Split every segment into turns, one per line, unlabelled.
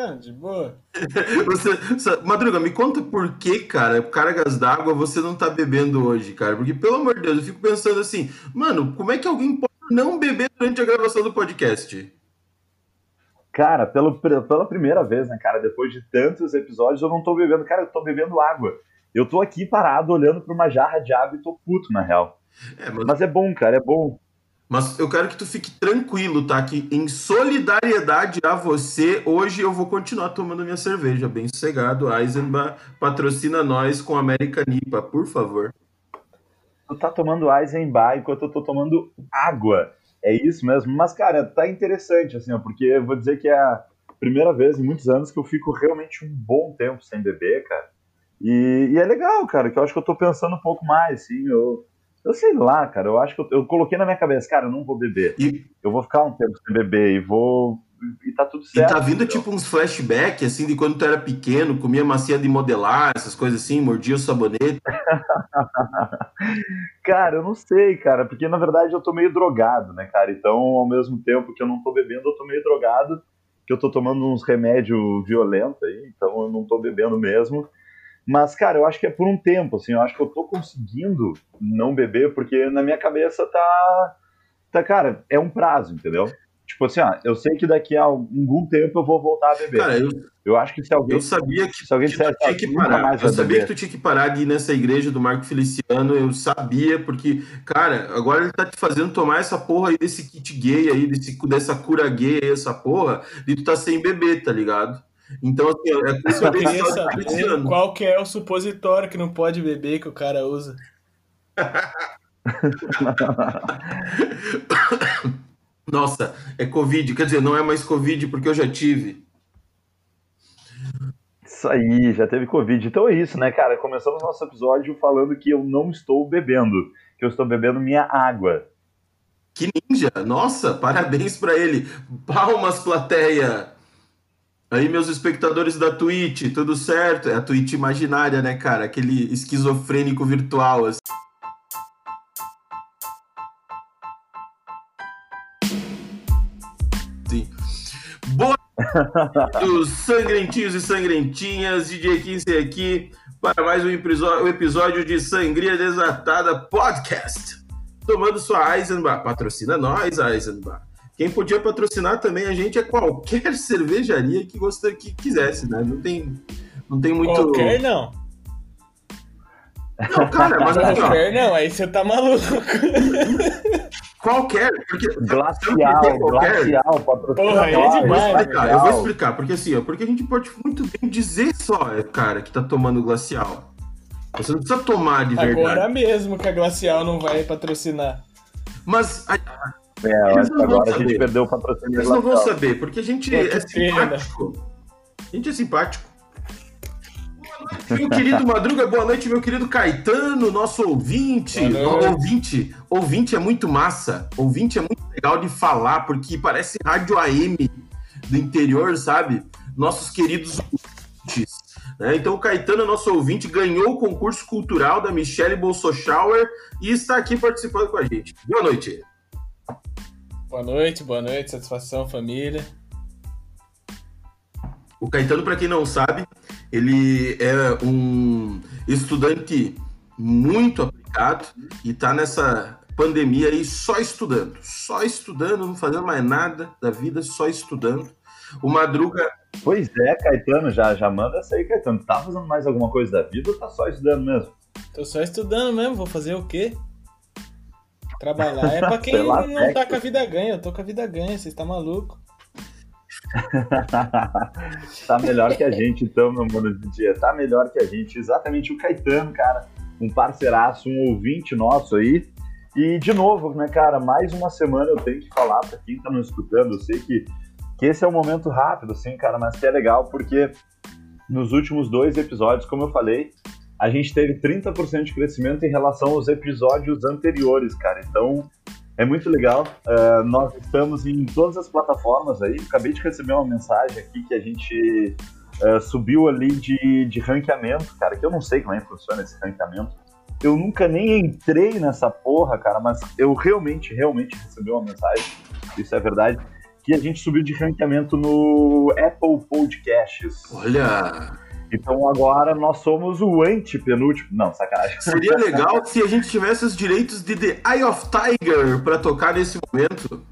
Não, de boa.
Você, Madruga, me conta por que, cara, cargas d'água você não tá bebendo hoje, cara? Porque, pelo amor de Deus, eu fico pensando assim, mano, como é que alguém pode não beber durante a gravação do podcast?
Cara, pelo, pela primeira vez, né, cara, depois de tantos episódios, eu não tô bebendo, cara, eu tô bebendo água. Eu tô aqui parado olhando pra uma jarra de água e tô puto, na real. É, mas... mas é bom, cara, é bom.
Mas eu quero que tu fique tranquilo, tá? Que em solidariedade a você, hoje eu vou continuar tomando minha cerveja, bem sossegado. Eisenbach patrocina nós com América Nipa, por favor.
Tu tá tomando Eisenbach enquanto eu tô tomando água. É isso mesmo. Mas, cara, tá interessante, assim, ó, porque eu vou dizer que é a primeira vez em muitos anos que eu fico realmente um bom tempo sem beber, cara. E, e é legal, cara, que eu acho que eu tô pensando um pouco mais, assim, eu eu sei lá, cara. Eu acho que eu, eu, coloquei na minha cabeça, cara, eu não vou beber. E... Eu vou ficar um tempo sem beber e vou. E tá tudo certo.
E tá vindo tipo uns flashbacks, assim, de quando tu era pequeno, comia macia de modelar, essas coisas assim, mordia o sabonete.
cara, eu não sei, cara, porque na verdade eu tô meio drogado, né, cara? Então, ao mesmo tempo que eu não tô bebendo, eu tô meio drogado, que eu tô tomando uns remédios violentos aí, então eu não tô bebendo mesmo. Mas, cara, eu acho que é por um tempo, assim, eu acho que eu tô conseguindo não beber, porque na minha cabeça tá. Tá, cara, é um prazo, entendeu? Tipo assim, ó, eu sei que daqui a algum tempo eu vou voltar a beber. Cara, eu, eu acho que se alguém.
Eu sabia que, se alguém que tu tinha que parar. Eu sabia beber. que tu tinha que parar de ir nessa igreja do Marco Feliciano. Eu sabia, porque, cara, agora ele tá te fazendo tomar essa porra aí desse kit gay aí, desse, dessa cura gay aí, essa porra, e tu tá sem beber, tá ligado? Então, assim, é
por isso eu queria saber qual que é o supositório que não pode beber que o cara usa.
Nossa, é Covid. Quer dizer, não é mais Covid porque eu já tive.
Isso aí, já teve Covid. Então é isso, né, cara? Começamos nosso episódio falando que eu não estou bebendo, que eu estou bebendo minha água.
Que ninja! Nossa, parabéns para ele. Palmas, plateia! Aí, meus espectadores da Twitch, tudo certo? É a Twitch imaginária, né, cara? Aquele esquizofrênico virtual, assim. Sim. Boa dos sangrentinhos e sangrentinhas, DJ 15 aqui para mais um episódio de Sangria Desatada Podcast. Tomando sua Eisenbach, patrocina nós, Eisenbach. Quem podia patrocinar também a gente é qualquer cervejaria que gostaria que quisesse, né? Não tem, não tem muito.
Qualquer não.
Não, cara, mas
qualquer não, aí você tá maluco.
Qualquer, porque
glacial, qualquer? glacial,
Porra, aí é demais.
Eu vou explicar, eu vou explicar, porque assim, ó, porque a gente pode muito bem dizer só, cara, que tá tomando glacial. Você não precisa tomar de verdade.
Agora mesmo que a glacial não vai patrocinar.
Mas a,
é, agora a gente perdeu o patrocínio.
Eles não vão saber, porque a gente é, é simpático. A gente é simpático. Meu querido Madruga, boa noite, meu querido Caetano, nosso ouvinte. Ouvinte, ouvinte é muito massa. Ouvinte é muito legal de falar, porque parece rádio AM do interior, sabe? Nossos queridos ouvintes. Né? Então, o Caetano, nosso ouvinte, ganhou o concurso cultural da Michelle Bolsochauer e está aqui participando com a gente. Boa noite.
Boa noite, boa noite, satisfação, família.
O Caetano, para quem não sabe, ele é um estudante muito aplicado e está nessa pandemia aí só estudando, só estudando, não fazendo mais nada da vida, só estudando. O Madruga.
Pois é, Caetano, já, já manda essa aí, Caetano. Tá fazendo mais alguma coisa da vida ou tá só estudando mesmo?
Tô só estudando mesmo, vou fazer o quê? Trabalhar é pra quem não tá com a vida ganha. Eu tô com a vida ganha, vocês tá maluco.
tá melhor que a gente, então, meu mano, de dia. Tá melhor que a gente. Exatamente o Caetano, cara. Um parceiraço, um ouvinte nosso aí. E, de novo, né, cara, mais uma semana eu tenho que falar pra quem tá nos escutando. Eu sei que, que esse é um momento rápido, assim, cara, mas que é legal porque nos últimos dois episódios, como eu falei, a gente teve 30% de crescimento em relação aos episódios anteriores, cara. Então, é muito legal. Uh, nós estamos em todas as plataformas aí. Acabei de receber uma mensagem aqui que a gente uh, subiu ali de, de ranqueamento, cara, que eu não sei como é que funciona esse ranqueamento. Eu nunca nem entrei nessa porra, cara, mas eu realmente, realmente recebi uma mensagem, isso é verdade, que a gente subiu de ranqueamento no Apple Podcasts.
Olha!
Então agora nós somos o antepenúltimo. Não, sacanagem.
Seria legal se a gente tivesse os direitos de The Eye of Tiger para tocar nesse momento.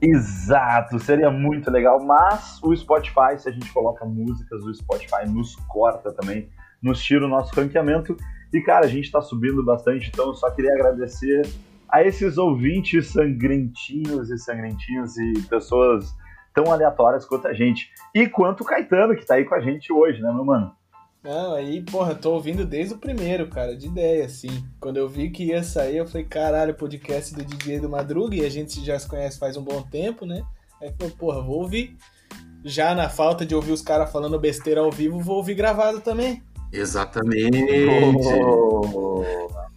Exato, seria muito legal, mas o Spotify, se a gente coloca músicas, o Spotify nos corta também, nos tira o nosso ranqueamento. E cara, a gente tá subindo bastante, então eu só queria agradecer a esses ouvintes sangrentinhos e sangrentinhos e pessoas tão aleatórias quanto a gente. E quanto o Caetano, que tá aí com a gente hoje, né, meu mano?
Não, aí, porra, tô ouvindo desde o primeiro, cara, de ideia, assim. Quando eu vi que ia sair, eu falei, caralho, podcast do DJ do Madruga, e a gente já se conhece faz um bom tempo, né? Aí falei, porra, vou ouvir. Já na falta de ouvir os caras falando besteira ao vivo, vou ouvir gravado também.
Exatamente. Oh,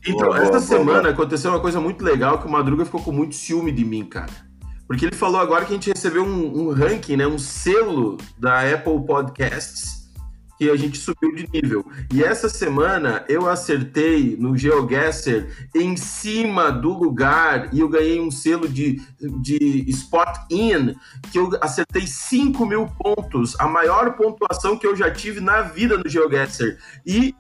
então, boa, essa boa, semana boa. aconteceu uma coisa muito legal que o Madruga ficou com muito ciúme de mim, cara. Porque ele falou agora que a gente recebeu um, um ranking, né, um selo da Apple Podcasts que a gente subiu de nível. E essa semana eu acertei no GeoGuessr em cima do lugar e eu ganhei um selo de, de Spot In, que eu acertei 5 mil pontos, a maior pontuação que eu já tive na vida no GeoGuessr. E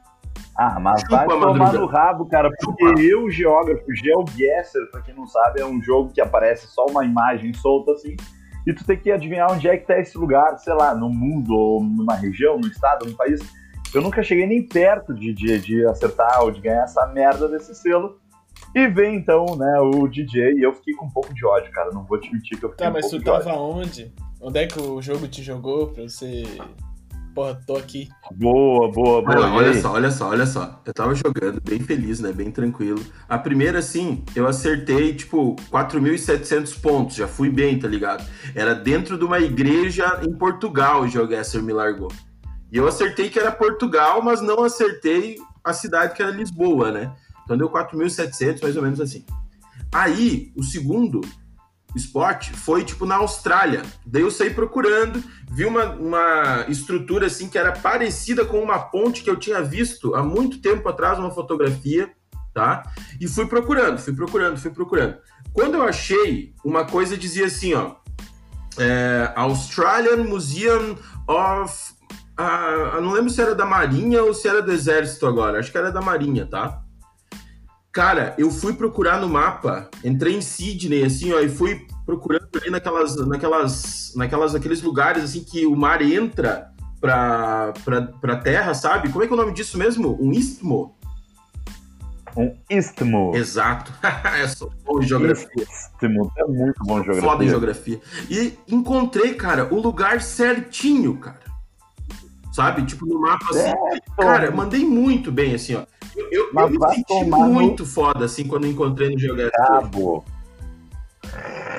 ah, mas Chupa, vai tomar madruga. no rabo, cara, porque Chupa. eu, geógrafo, GeoGuessr, pra quem não sabe, é um jogo que aparece só uma imagem solta assim, e tu tem que adivinhar onde é que tá esse lugar, sei lá, no mundo, ou numa região, no estado, no país. Eu nunca cheguei nem perto de, de, de acertar ou de ganhar essa merda desse selo. E vem então, né, o DJ, e eu fiquei com um pouco de ódio, cara. Não vou te mentir que eu fiquei
Tá, mas
um
tu tava onde? Onde é que o jogo te jogou pra você Porra, tô aqui.
Boa, boa, boa.
Olha, olha só, olha só, olha só. Eu tava jogando bem feliz, né? Bem tranquilo. A primeira, assim, eu acertei, tipo, 4.700 pontos. Já fui bem, tá ligado? Era dentro de uma igreja em Portugal o Geoguesser me largou. E eu acertei que era Portugal, mas não acertei a cidade que era Lisboa, né? Então deu 4.700, mais ou menos assim. Aí, o segundo esporte foi tipo na Austrália. Daí eu saí procurando, vi uma, uma estrutura assim que era parecida com uma ponte que eu tinha visto há muito tempo atrás, uma fotografia, tá? E fui procurando, fui procurando, fui procurando. Quando eu achei, uma coisa dizia assim, ó, é, Australian Museum of. Eu não lembro se era da Marinha ou se era do Exército agora. Acho que era da Marinha, tá? Cara, eu fui procurar no mapa, entrei em Sydney, assim, ó, e fui procurando ali naquelas, naquelas, naquelas, aqueles lugares, assim, que o mar entra pra, pra, pra terra, sabe? Como é que é o nome disso mesmo? Um istmo?
Um istmo.
Exato. é só bom em geografia.
Istmo, é muito bom em geografia.
Foda em geografia. E encontrei, cara, o lugar certinho, cara. Sabe? Tipo, no mapa, assim. É, cara, mandei muito bem, assim, ó. Eu, eu, eu me senti muito no... foda, assim, quando encontrei no GeoGuessr.
Rabo.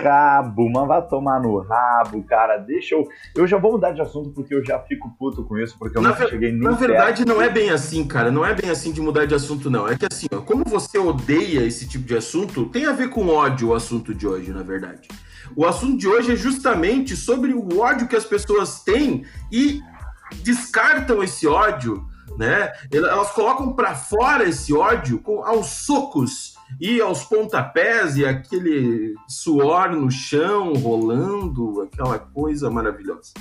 Rabo, mas vai tomar no rabo, cara. Deixa eu. Eu já vou mudar de assunto porque eu já fico puto com isso, porque eu
na
nunca cheguei
Na verdade, não é bem assim, cara. Não é bem assim de mudar de assunto, não. É que assim, ó, como você odeia esse tipo de assunto, tem a ver com ódio o assunto de hoje, na verdade. O assunto de hoje é justamente sobre o ódio que as pessoas têm e descartam esse ódio né? Elas colocam para fora esse ódio com, aos socos e aos pontapés e aquele suor no chão rolando, aquela coisa maravilhosa.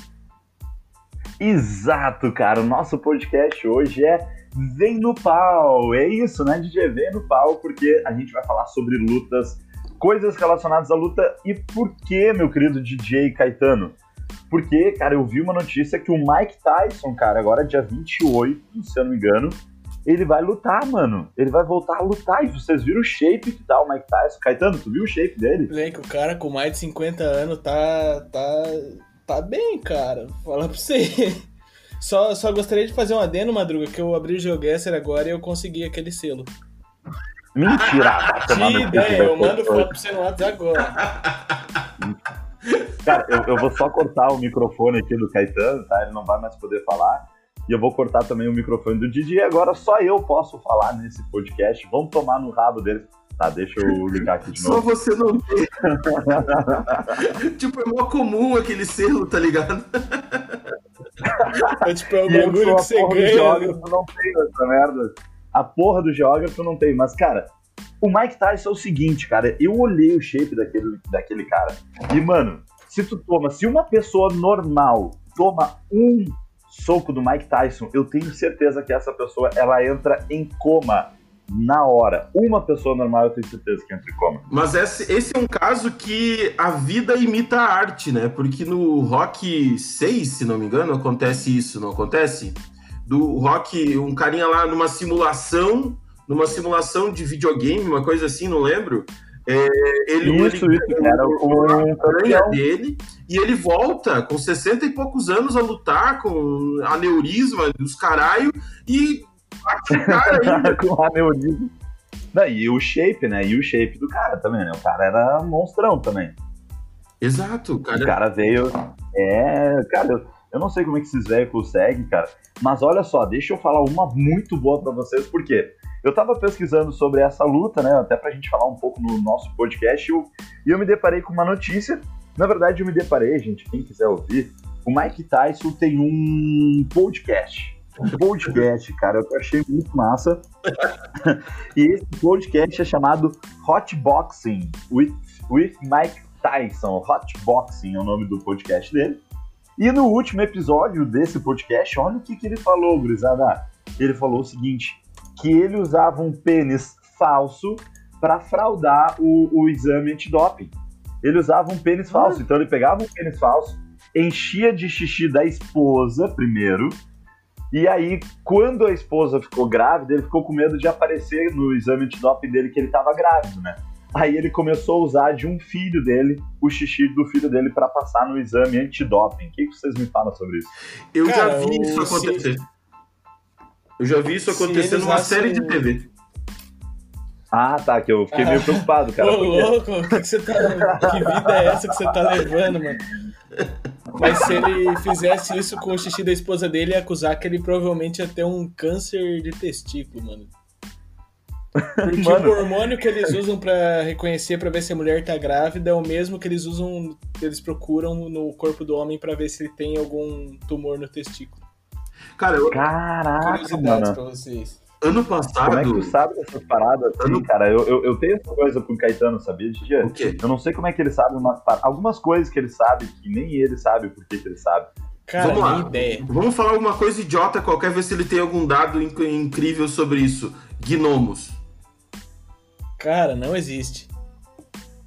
Exato, cara. O nosso podcast hoje é Vem no Pau. É isso, né, DJ? Vem no Pau, porque a gente vai falar sobre lutas, coisas relacionadas à luta e por que, meu querido DJ Caetano? Porque, cara, eu vi uma notícia que o Mike Tyson, cara, agora dia 28, se eu não me engano, ele vai lutar, mano. Ele vai voltar a lutar. E vocês viram o shape que tá o Mike Tyson? Caetano, tu viu o shape dele?
Bem, que o cara com mais de 50 anos tá. tá. tá bem, cara. Fala pra você. Só, só gostaria de fazer um adendo, Madruga, que eu abri o GeoGuessr agora e eu consegui aquele selo.
Mentira!
que ideia, eu mando foto pra você no WhatsApp agora.
Cara, eu, eu, vou só cortar o microfone aqui do Caetano, tá? Ele não vai mais poder falar. E eu vou cortar também o microfone do Didi. Agora só eu posso falar nesse podcast. Vamos tomar no rabo dele. Tá, deixa eu ligar aqui de novo.
Só você não tem. tipo, é mó comum aquele selo, tá ligado?
é tipo, é o bagulho que você ganha. Geógrafo,
não tenho essa merda. A porra do geógrafo não tem, mas, cara, o Mike Tyson é o seguinte, cara. Eu olhei o shape daquele, daquele cara. E, mano, se tu toma, se uma pessoa normal toma um soco do Mike Tyson, eu tenho certeza que essa pessoa ela entra em coma na hora. Uma pessoa normal eu tenho certeza que entra em coma.
Mas esse, esse é um caso que a vida imita a arte, né? Porque no Rock 6, se não me engano, acontece isso, não acontece? Do Rock, um carinha lá numa simulação, numa simulação de videogame, uma coisa assim, não lembro. É, ele,
isso, ele, isso, era
o aranha dele e ele volta com 60 e poucos anos a lutar com aneurisma dos caralho e
com aneurisma. Não, e o shape, né? E o shape do cara também, né? O cara era monstrão também.
Exato, cara.
O cara veio. É, cara, eu, eu não sei como é que esses velhos conseguem, cara. Mas olha só, deixa eu falar uma muito boa para vocês, porque eu tava pesquisando sobre essa luta, né? Até pra gente falar um pouco no nosso podcast, e eu, eu me deparei com uma notícia. Na verdade, eu me deparei, gente, quem quiser ouvir, o Mike Tyson tem um podcast. Um podcast, cara, eu achei muito massa. e esse podcast é chamado Hot Boxing with, with Mike Tyson. Hot Boxing é o nome do podcast dele. E no último episódio desse podcast, olha o que, que ele falou, gurizada. Ele falou o seguinte: que ele usava um pênis falso para fraudar o, o exame antidoping. Ele usava um pênis falso, então ele pegava um pênis falso, enchia de xixi da esposa primeiro, e aí, quando a esposa ficou grávida, ele ficou com medo de aparecer no exame antidoping dele que ele estava grávido, né? Aí ele começou a usar de um filho dele, o xixi do filho dele, para passar no exame antidoping. O que, vocês me falam sobre isso?
Eu Cara, já vi isso acontecer. Se... Eu já vi isso acontecer numa série de TV.
Ah, tá, que eu fiquei ah, meio preocupado, cara.
Ô, porque... louco, que, que, você tá, que vida é essa que você tá levando, mano? Mas se ele fizesse isso com o xixi da esposa dele, ia acusar que ele provavelmente ia ter um câncer de testículo, mano. Porque mano. o hormônio que eles usam para reconhecer, para ver se a mulher tá grávida, é o mesmo que eles usam, eles procuram no corpo do homem para ver se ele tem algum tumor no testículo.
Cara, eu... Caraca, mano.
pra vocês.
Ano passado.
Como é que tu sabe dessas paradas assim, ano... cara? Eu, eu, eu, tenho essa coisa com o Caetano, sabia, Dia?
O quê?
Eu não sei como é que ele sabe umas, algumas coisas que ele sabe que nem ele sabe por que, ele sabe.
Cara, Vamos lá. ideia.
Vamos falar alguma coisa idiota qualquer, ver se ele tem algum dado inc incrível sobre isso. Gnomos.
Cara, não existe.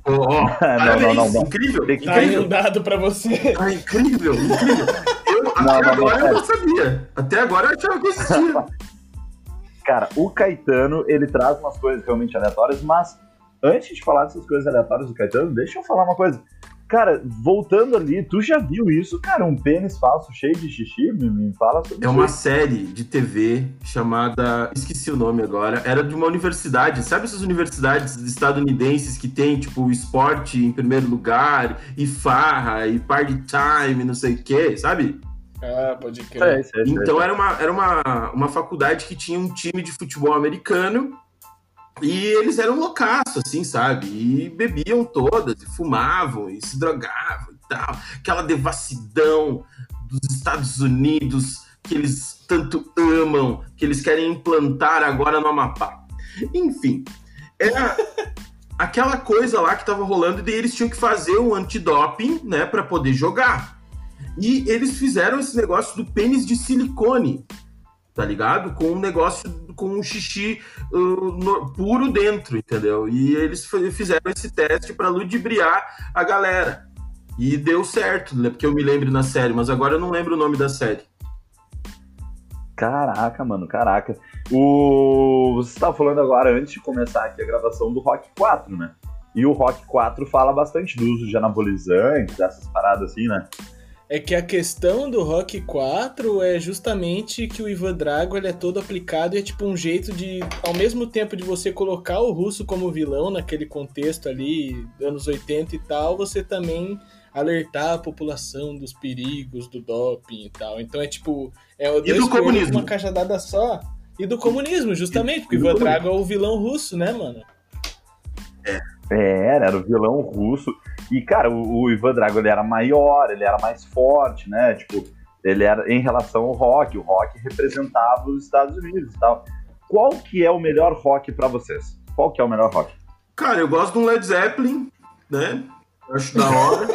Oh, oh.
não, não, não, não,
Incrível. Tá
incrível. um dado pra você.
Ah, incrível, incrível. Até não, agora eu não sabia. Até agora eu achava que existia.
Cara, o Caetano, ele traz umas coisas realmente aleatórias, mas antes de falar dessas coisas aleatórias do Caetano, deixa eu falar uma coisa. Cara, voltando ali, tu já viu isso, cara? Um pênis falso cheio de xixi? Me, me fala sobre
isso. É uma série de TV chamada. Esqueci o nome agora. Era de uma universidade. Sabe essas universidades estadunidenses que tem, tipo, esporte em primeiro lugar, e farra, e party time, não sei o quê, sabe?
Ah, pode crer.
É, é, então era, uma, era uma, uma faculdade que tinha um time de futebol americano e eles eram loucaços, assim, sabe? E bebiam todas, e fumavam, e se drogavam e tal. Aquela devassidão dos Estados Unidos que eles tanto amam, que eles querem implantar agora no Amapá. Enfim, era aquela coisa lá que tava rolando e eles tinham que fazer um antidoping, né, para poder jogar. E eles fizeram esse negócio do pênis de silicone, tá ligado? Com um negócio, com um xixi uh, no, puro dentro, entendeu? E eles fizeram esse teste para ludibriar a galera. E deu certo, né? Porque eu me lembro na série, mas agora eu não lembro o nome da série.
Caraca, mano, caraca. O... Você estava falando agora, antes de começar aqui a gravação do Rock 4, né? E o Rock 4 fala bastante do uso de anabolizantes, dessas paradas assim, né?
É que a questão do Rock 4 é justamente que o Ivan Drago ele é todo aplicado e é tipo um jeito de, ao mesmo tempo de você colocar o russo como vilão naquele contexto ali, anos 80 e tal, você também alertar a população dos perigos do doping e tal. Então é tipo, é
o dois comunismo.
uma cajadada só. E do comunismo, justamente, porque o Ivan Drago é o vilão russo, né, mano?
É. É, era o vilão russo. E, cara, o, o, Ivan Drago ele era maior, ele era mais forte, né? Tipo, ele era em relação ao rock. O rock representava os Estados Unidos e tal. Qual que é o melhor rock para vocês? Qual que é o melhor rock?
Cara, eu gosto um Led Zeppelin, né? Acho da hora.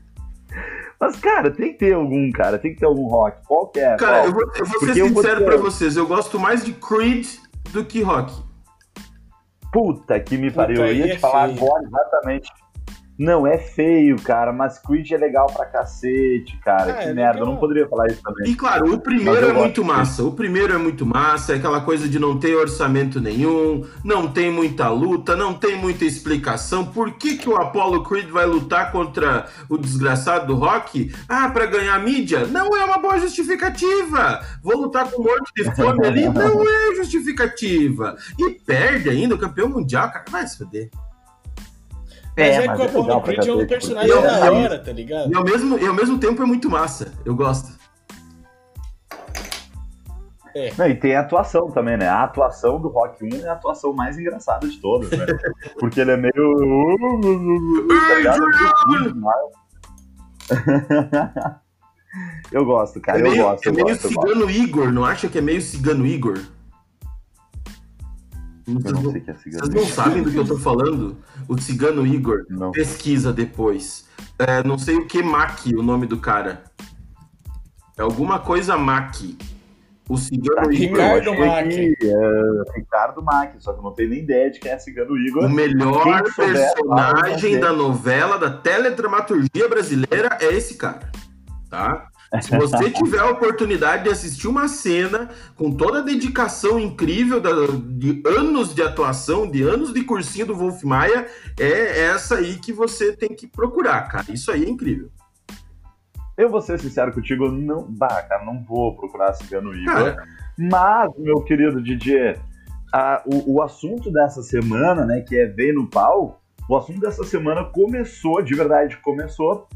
Mas, cara, tem que ter algum, cara. Tem que ter algum rock. Qual que é?
Cara,
Qual?
eu vou, eu vou ser
Porque vou
sincero
ter-
pra vocês. Eu gosto mais de Creed do que rock.
Puta que me
Puta,
pariu. Eu
aí
ia
é
te falar
feio.
agora exatamente. Não, é feio, cara, mas Creed é legal pra cacete, cara.
Ah,
que
é
merda, eu não poderia falar isso também.
E claro, o primeiro é muito massa. O primeiro é muito massa, é aquela coisa de não ter orçamento nenhum, não tem muita luta, não tem muita explicação. Por que, que o Apollo Creed vai lutar contra o desgraçado do Rock? Ah, pra ganhar mídia? Não é uma boa justificativa. Vou lutar com um monte de fome ali? Não é justificativa. E perde ainda o campeão mundial, cara. Vai se foder.
Mas é,
mas
que o
legal
Apollo Creed é um personagem
porque-
da hora, tá ligado?
E ao mesmo, e ao mesmo tempo é muito massa. Eu gosto.
Não, e tem a atuação também, né? A atuação do Rock 1 é a atuação mais engraçada de todas, né? Porque ele é meio. Eu gosto, cara,
É
eu
meio,
gosto.
é
eu
meio
gosto, eu gosto.
cigano Igor, não acha que é meio cigano Igor?
Eu
Vocês
não
não,
sei o que é cigano.
vocês não sabem do que eu tô falando? O cigano Igor.
Não.
Pesquisa depois. É, não sei o que Mac, o nome do cara. É alguma coisa Mac. O cigano Igor.
Ricardo Mack.
que, é, Ricardo Mack, só que eu não tenho nem ideia de quem é cigano Igor.
O melhor personagem da novela, da teledramaturgia brasileira é esse cara. Tá? Se você tiver a oportunidade de assistir uma cena com toda a dedicação incrível da- de anos de atuação, de anos de cursinho do Wolf Maia, é essa aí que você tem que procurar, cara. Isso aí é incrível.
Eu vou ser sincero contigo, não. Bah, cara, não vou procurar cigano Igor. Mas, meu querido DJ, a- o, o assunto dessa semana, né, que é Vem no Pau, o assunto dessa semana começou, de verdade, começou,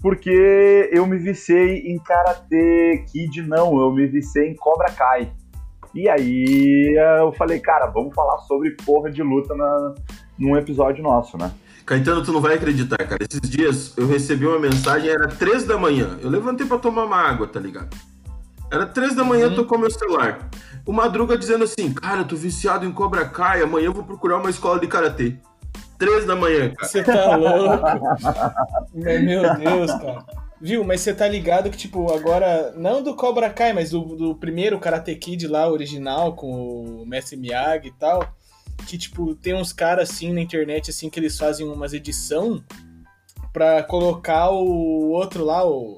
porque eu me viciei em Karate Kid, não, eu me viciei em Cobra Kai. E aí eu falei, cara, vamos falar sobre porra de luta na, num episódio nosso, né?
Caetano, tu não vai acreditar, cara. Esses dias eu recebi uma mensagem, era três da manhã. Eu levantei pra tomar uma água, tá ligado? Era três da manhã,
Uhum.
tocou meu celular. O Madruga dizendo assim, cara, eu tô viciado em Cobra Kai, amanhã eu vou procurar uma escola de Karatê. Três da manhã, cara.
Você tá louco? Meu Deus, cara. Viu, mas você tá ligado que, tipo, agora, não do Cobra Kai, mas do, do primeiro Karate Kid lá, original, com o Mestre Miyagi e tal, que, tipo, tem uns caras, assim, na internet, assim, que eles fazem umas edição pra colocar o outro lá, o...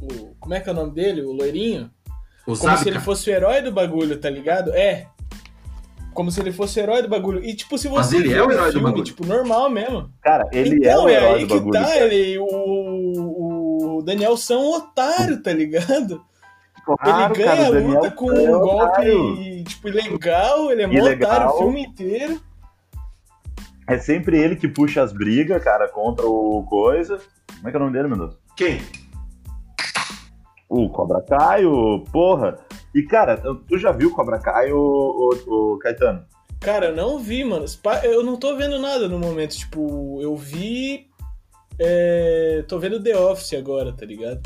o como é que é o nome dele? O loirinho?
O
Como se ele fosse o herói do bagulho, tá ligado? É. Como se ele fosse herói do bagulho. E, tipo, se
Mas
você
ele é o herói do
filme,
bagulho.
tipo, normal mesmo.
Cara, ele
então,
é o
é,
herói
aí
do
que
bagulho.
tá,
cara.
ele, o, o Daniel São um otário, tá ligado?
Claro,
ele ganha
cara,
a
Daniel
luta com
é
um
otário.
golpe, tipo, legal, ele é mó otário o filme inteiro.
É sempre ele que puxa as brigas, cara, contra o coisa. Como é que é o nome dele, meu Deus?
Quem?
O Cobra Kai, o porra. E, cara, tu já viu Cobra Kai, o, Caetano?
Cara, eu não vi, mano. Eu não tô vendo nada no momento. Tipo, eu vi. é, tô vendo The Office agora, tá ligado?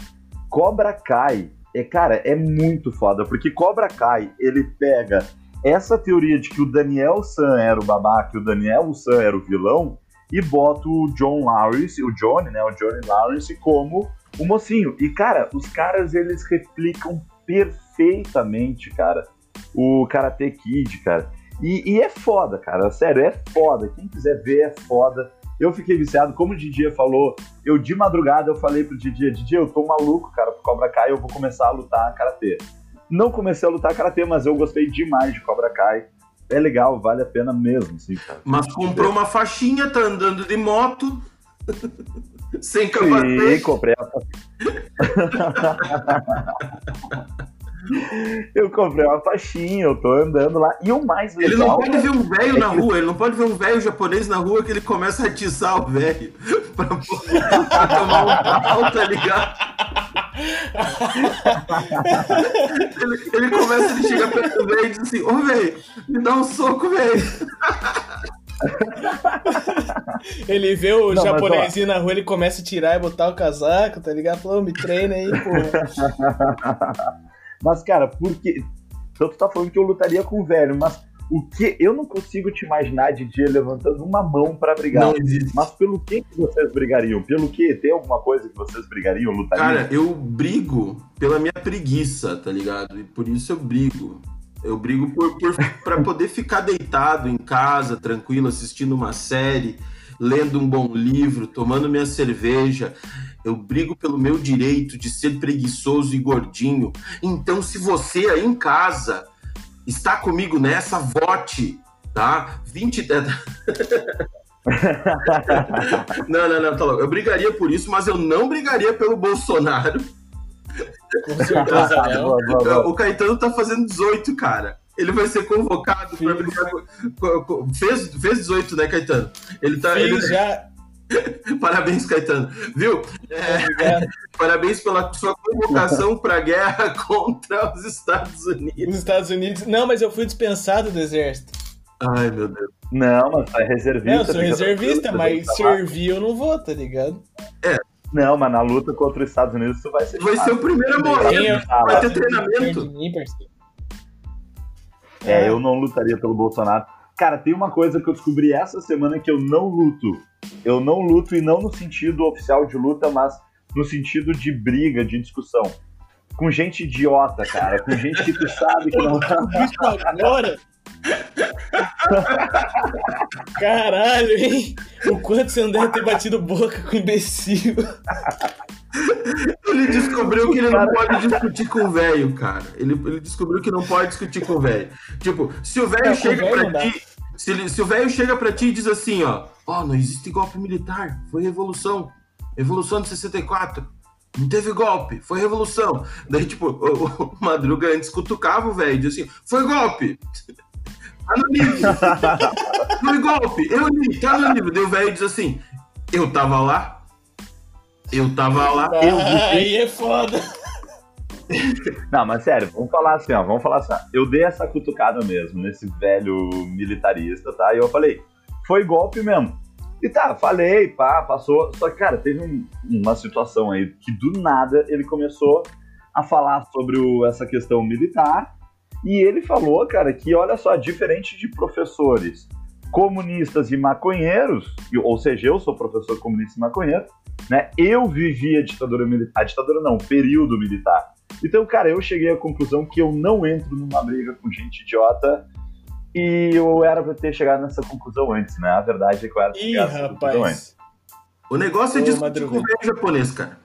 Cobra Kai, é, cara, é muito foda, porque Cobra Kai, ele pega essa teoria de que o Daniel San era o babaca e o Daniel San era o vilão e bota o John Lawrence, o Johnny, né, o Johnny Lawrence como o mocinho. E, cara, os caras, eles replicam perfeitamente, cara, o Karate Kid, cara. E, e é foda, cara, sério, é foda. Quem quiser ver, é foda. Eu fiquei viciado, como o Didier falou, eu de madrugada eu falei pro Didier, Didier, eu tô maluco, cara, pro Cobra Kai, eu vou começar a lutar karatê. Não comecei a lutar karatê, mas eu gostei demais de Cobra Kai. É legal, vale a pena mesmo, sim, cara.
Mas comprou uma faixinha, tá andando de moto. sem
Sim,
capacete.
comprei a Eu comprei uma faixinha, eu tô andando lá. E o mais legal.
Ele não pode ver um velho
é
na rua, ele não pode ver um velho japonês na rua que ele começa a atiçar o velho pra, pra tomar um pau, tá ligado? ele, ele começa a chegar perto do velho e diz assim: Ô velho, me dá um soco, velho.
Ele vê o
Não, mas,
na rua, ele começa a tirar e botar o casaco, tá ligado? Falou, me treina aí, porra.
Mas, cara, porque. Então tu tá falando que eu lutaria com o velho, mas O que eu não consigo te imaginar DJ levantando uma mão para brigar. Não existe. Mas pelo que, que vocês brigariam? Pelo que? Tem alguma coisa que vocês brigariam, lutariam?
Cara, eu brigo pela minha preguiça, tá ligado? E por isso eu brigo. Eu brigo por, para poder ficar deitado em casa, tranquilo, assistindo uma série, lendo um bom livro, tomando minha cerveja. Eu brigo pelo meu direito de ser preguiçoso e gordinho. Então, se você aí em casa está comigo nessa, vote, tá? 20. não, não, não, tá louco. Eu brigaria por isso, mas eu não brigaria pelo Bolsonaro. Com certeza, não. O Caetano tá fazendo 18, cara. Ele vai ser convocado para brigar com, fez, fez 18, né, Caetano? Ele tá. ele...
já.
Parabéns, Caetano. Viu? É, parabéns pela sua convocação para a guerra contra os Estados Unidos.
Os Estados Unidos. Não, mas eu fui dispensado do exército.
Ai, meu Deus.
Não, mas é reservista. Não,
eu sou reservista, mas servir eu não vou, tá ligado?
É. Não, mas na luta contra os Estados Unidos tu vai ser.
Vai ser o primeiro a morrer. Vai ter treinamento.
É, eu não lutaria pelo Bolsonaro. Cara, tem uma coisa que eu descobri essa semana que eu não luto. Eu não luto e não no sentido oficial de luta, mas no sentido de briga, de discussão. Com gente idiota, cara. Com gente que tu sabe que não.
Isso agora? Caralho, hein? O quanto você não deve ter batido boca com imbecil.
Ele descobriu que ele não pode discutir com o velho, cara. Ele, ele descobriu que não pode discutir com o velho. Tipo, se o velho chega pra ti. Se, ele, se o velho chega pra ti e diz assim, ó, ó, oh, não existe golpe militar, foi revolução. Revolução de 64. Não teve golpe, foi revolução. Daí, tipo, o, o Madruga antes cutucava o velho e dizia assim: foi golpe. Tá no livro. foi golpe, eu li, tá no livro. Daí o velho diz assim: eu tava lá. Eu tava lá.
Ah,
eu
aí é foda.
Não, mas sério, vamos falar assim, ó, vamos falar assim, ó. Eu dei essa cutucada mesmo nesse velho militarista, tá? E eu falei, foi golpe mesmo. E tá, falei, pá, passou. Só que, cara, teve um, uma situação aí que do nada ele começou a falar sobre o, essa questão militar. E ele falou, cara, que olha só, diferente de professores comunistas e maconheiros, ou seja, eu sou professor comunista e maconheiro, né? Eu vivi a ditadura militar, a ditadura não, período militar. Então, cara, eu cheguei à conclusão que eu não entro numa briga com gente idiota e eu era pra ter chegado nessa conclusão antes, né? A verdade é que eu era pra ter
Ih, rapaz.
O negócio é discutir com o velho japonês, cara.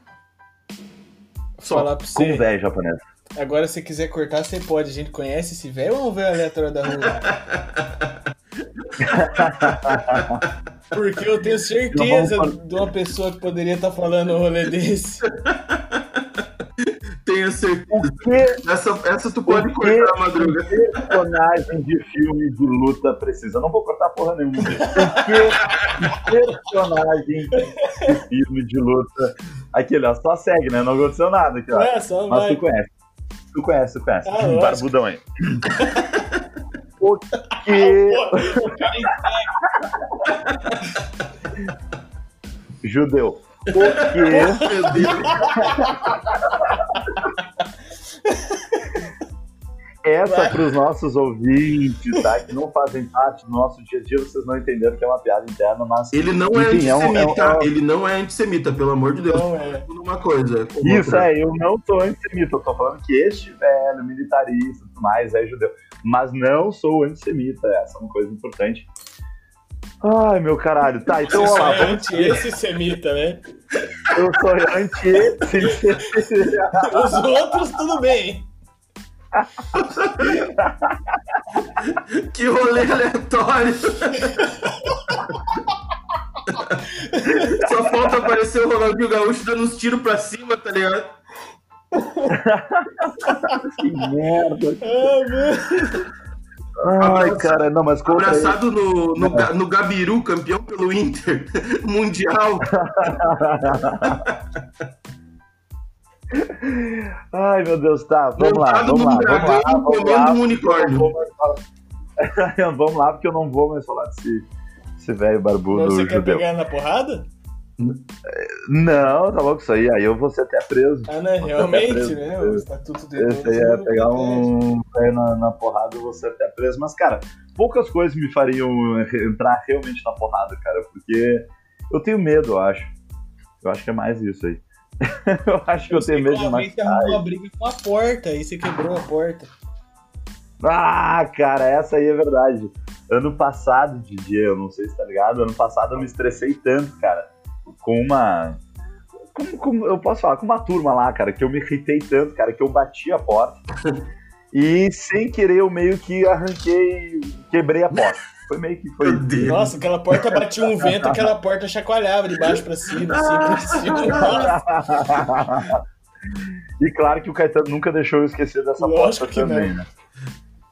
Só. Falar pra você.
Com velho japonês.
Agora, se quiser cortar, você pode. A gente conhece esse velho ou é um velho aleatório da rua? Porque eu tenho certeza de uma pessoa que poderia estar tá falando um rolê desse.
Tenho certeza. Essa, essa tu pode cortar, Madruga.
personagem de filme de luta precisa? Não vou cortar porra nenhuma. Que personagem de filme de luta. Aquele, ó, só segue, né? Não aconteceu nada aqui, ó.
É, só
Mas
vai.
tu conhece. Tu conhece, tu conhece. Ah, Barbudão aí. Porque. Judeu. Porque. Meu Deus. Essa para os nossos ouvintes, tá? Que não fazem parte do nosso dia a dia, vocês não entenderam que é uma piada interna, mas.
Ele não é enfim, é antissemita, é um, é um... ele não é antissemita, pelo amor de Deus. Não é. Uma coisa.
Isso outra. é, eu não sou antissemita, eu tô falando que este velho, militarista e tudo mais, é judeu. Mas não sou antissemita, essa é uma coisa importante. Ai, meu caralho. Tá, então
ó, é anti-esse-semita, né?
Eu sou anti-esse.
Os outros, tudo bem.
Que rolê aleatório. Só falta aparecer o Ronaldinho Gaúcho dando uns tiros pra cima, tá ligado?
que merda.
Ah, Ai, cara, não, mas Abraçado no, no, é. no Gabiru, campeão pelo Inter, mundial.
Ai, meu Deus, tá. Vamos lá, vamos lá, vamos lá. Vamos lá,
um unicórnio.
vamos lá, porque eu não vou mais falar desse, desse velho barbudo.
Você quer pegar na porrada?
Não, tá louco isso aí. Aí eu vou ser até preso.
Ah, né? Realmente, preso, né? O estatuto
de Esse aí é pegar um pé na, na porrada, eu vou ser até preso. Mas, cara, poucas coisas me fariam entrar realmente na porrada, cara, porque eu tenho medo, eu acho. Eu acho que é mais isso aí. eu acho que eu, tenho medo de mais.
Você arrumou uma briga com a porta, aí você quebrou a porta.
Ah, cara, essa aí é verdade. Ano passado, Didi, eu não sei se tá ligado, ano passado eu me estressei tanto, cara, com uma. Como, como, eu posso falar, com uma turma lá, cara, que eu me irritei tanto, cara, que eu bati a porta. e sem querer eu meio que arranquei, quebrei a porta. Foi meio que foi.
Nossa, aquela porta batia um vento, aquela porta chacoalhava de baixo para cima, assim, pra cima.
e claro que o Caetano nunca deixou eu esquecer dessa Lógico porta também, não. né?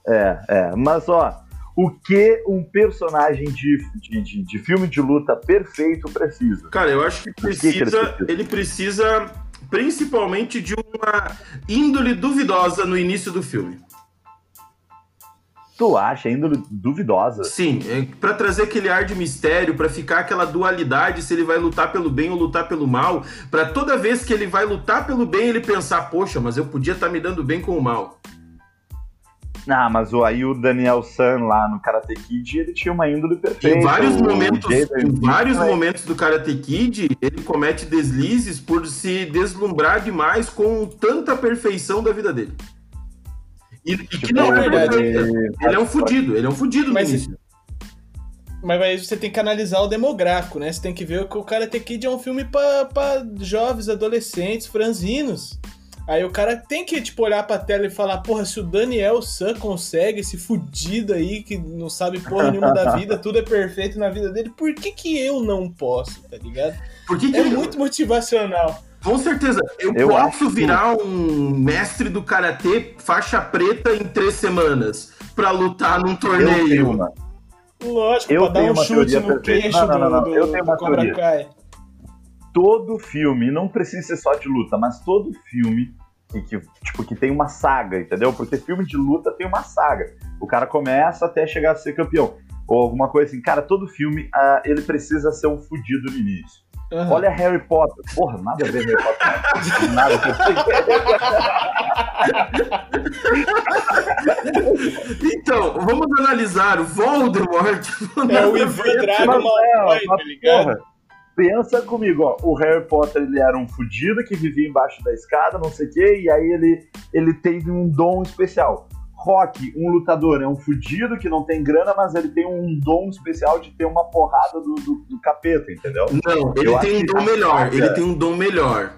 É, é. Mas ó, o que um personagem de, de, de, de, filme de luta perfeito precisa?
Cara, eu acho que precisa. Que que ele, precisa? ele precisa principalmente de uma índole duvidosa no início do filme.
Tu acha índole duvidosa?
Sim, é para trazer aquele ar de mistério, para ficar aquela dualidade se ele vai lutar pelo bem ou lutar pelo mal, para toda vez que ele vai lutar pelo bem ele pensar, poxa, mas eu podia estar tá me dando bem com o mal.
Ah, mas o, aí o Daniel San lá no Karate Kid, ele tinha uma índole perfeita.
Em vários, momentos, em vários momentos do Karate Kid, ele comete deslizes por se deslumbrar demais com tanta perfeição da vida dele. E, e que tipo, não é verdade. Ele, ele é um fudido, ele é um fudido mas, no início.
Mas aí você tem que analisar o demográfico, né? Você tem que ver que o Karate Kid é um filme para jovens, adolescentes, franzinos. Aí o cara tem que, tipo, olhar pra tela e falar, porra, se o Daniel San consegue, esse fudido aí que não sabe porra nenhuma da vida, tudo é perfeito na vida dele, por que que eu não posso, tá ligado?
Por que que
é
eu...
muito motivacional.
Com certeza. Eu, eu posso virar que... um mestre do karatê faixa preta em três semanas pra lutar num torneio.
Lógico, eu pra dar um chute no queixo não, não, não, do, eu tenho uma Cobra teoria. Kai
todo filme, não precisa ser só de luta, mas todo filme que, que, tipo, que tem uma saga, entendeu? Porque filme de luta tem uma saga. O cara começa até chegar a ser campeão. Ou alguma coisa assim. Cara, todo filme, uh, ele precisa ser um fudido no início. Uhum. Olha Harry Potter. Porra, nada a ver Harry Potter. nada
Então, vamos analisar o Voldemort.
É o Ivan Drago Malfoy, tá ligado? Porra,
pensa comigo, ó, o Harry Potter ele era um fudido que vivia embaixo da escada, não sei o quê, e aí ele, ele teve um dom especial. Rock, um lutador, é um fudido que não tem grana, mas ele tem um dom especial de ter uma porrada do, do, do capeta, entendeu?
Não, ele Eu tem um dom melhor, saga... ele tem um dom melhor.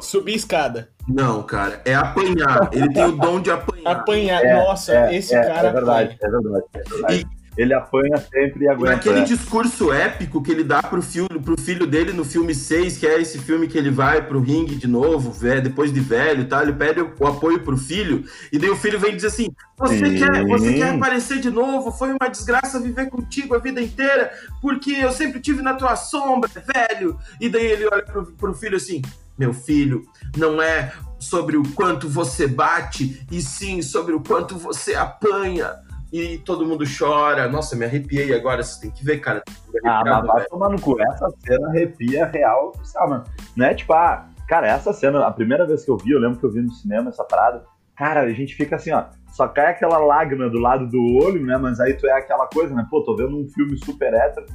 Subir escada.
Não, cara, é apanhar. Ele tem o dom de apanhar.
Apanhar, é, nossa, é, esse é, cara.
É verdade, é verdade. É verdade. E, ele apanha sempre e aguenta.
Naquele é. discurso épico que ele dá pro filho, pro filho dele no filme 6, que é esse filme que ele vai pro ringue de novo, depois de velho tá? ele pede o apoio pro filho, e daí o filho vem dizer assim: Você, quer, você quer aparecer de novo? Foi uma desgraça viver contigo a vida inteira, porque eu sempre tive na tua sombra, velho. E daí ele olha pro, pro filho assim: Meu filho, não é sobre o quanto você bate, e sim sobre o quanto você apanha e todo mundo chora. Nossa, me arrepiei agora, você tem que ver, cara.
Ah, mas vai tomar no cu. Essa cena arrepia real oficial, mano. Não é tipo, ah, cara, essa cena, a primeira vez que eu vi, eu lembro que eu vi no cinema essa parada. Cara, a gente fica assim, ó, só cai aquela lágrima do lado do olho, né? Mas aí tu é aquela coisa, né? Pô, tô vendo um filme super hétero,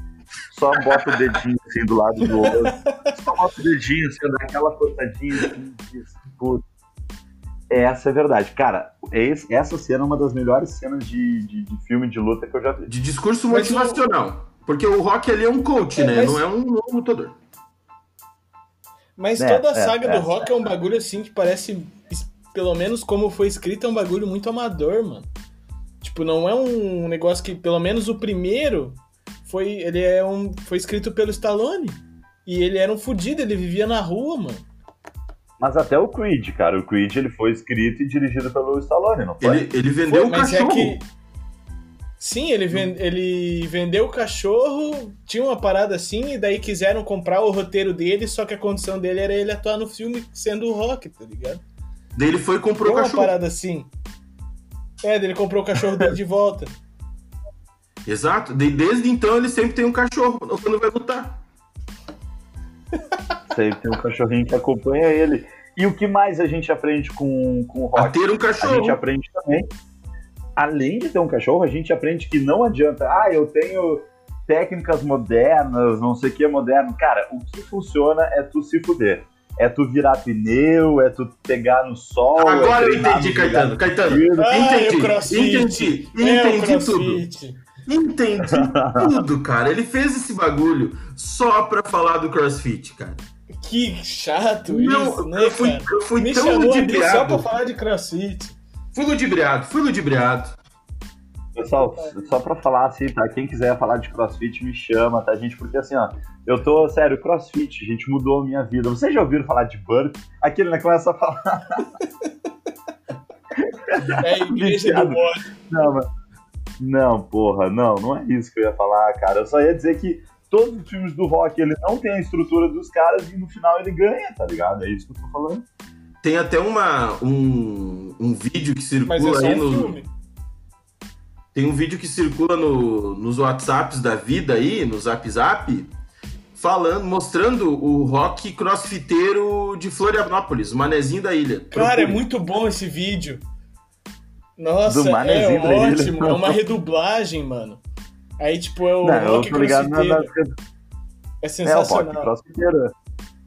só bota o dedinho assim do lado do olho. Só bota o dedinho assim, dá aquela cortadinha assim, putz essa é verdade. Cara, essa cena é uma das melhores cenas de, de, de filme de luta que eu já vi.
De discurso motivacional. Porque o Rock ali é um coach, é, né? Mas... Não é um lutador.
Mas é, toda a é, saga do é. Rock é um bagulho assim que parece, pelo menos como foi escrito, é um bagulho muito amador, mano. Tipo, não é um negócio que, pelo menos o primeiro, foi, ele é um, foi escrito pelo Stallone. E ele era um fudido, ele vivia na rua, mano.
Mas até o Creed, cara. O Creed ele foi escrito e dirigido pelo Stallone, não foi?
Ele, ele vendeu foi, o é cachorro. É que...
Sim, ele, vend... ele vendeu o cachorro, tinha uma parada assim, e daí quiseram comprar o roteiro dele, só que a condição dele era ele atuar no filme sendo o Rock, tá ligado?
Daí ele foi e comprou o cachorro.
uma parada assim. É, daí ele comprou o cachorro dele de volta.
Exato. Desde então ele sempre tem um cachorro quando vai lutar.
Sempre tem um cachorrinho que acompanha ele. E o que mais a gente aprende com, com o rock?
A ter um cachorro.
A gente aprende também. Além de ter um cachorro, a gente aprende que não adianta. Ah, eu tenho técnicas modernas, não sei o que é moderno. Cara, o que funciona é tu se fuder. É tu virar pneu, é tu pegar no sol.
Agora
é
eu entendi, Caetano. Caetano,
Ah,
entendi.
é o crossfit.
Entendi.
É
Entendi tudo. Entendi tudo, cara. Ele fez esse bagulho só pra falar do crossfit, cara.
Que chato
Não,
isso, né,
eu fui,
cara?
eu fui
Me
tão
aqui só
ludibriado.
pra falar de crossfit.
Fui ludibriado, fui ludibriado.
Pessoal, só pra falar assim, tá? Quem quiser falar de crossfit, me chama, tá, gente? Porque assim, ó, eu tô, sério, crossfit, gente, mudou a minha vida. Vocês já ouviram falar de burp? Aquele, né, começa a falar.
É a igreja do bode.
Não, mas... não, porra, não, não é isso que eu ia falar, cara. Eu só ia dizer que todos os filmes do rock, ele não tem a estrutura dos caras e no final ele ganha, tá ligado? É isso que eu tô falando.
Tem até uma, um, um vídeo que
Mas
circula
é só
aí
um
no.
filme.
Tem um vídeo que circula no, nos WhatsApps da vida aí, no Zap Zap, falando, mostrando o rock crossfiteiro de Florianópolis, o manezinho da ilha.
Cara, é
Procure.
muito bom esse vídeo. Nossa, é ótimo. É uma redublagem, mano. Aí, tipo, é o
não, eu
rock
tô ligado na,
crossfiteiro.
na,
É
É, o rock
sensacional.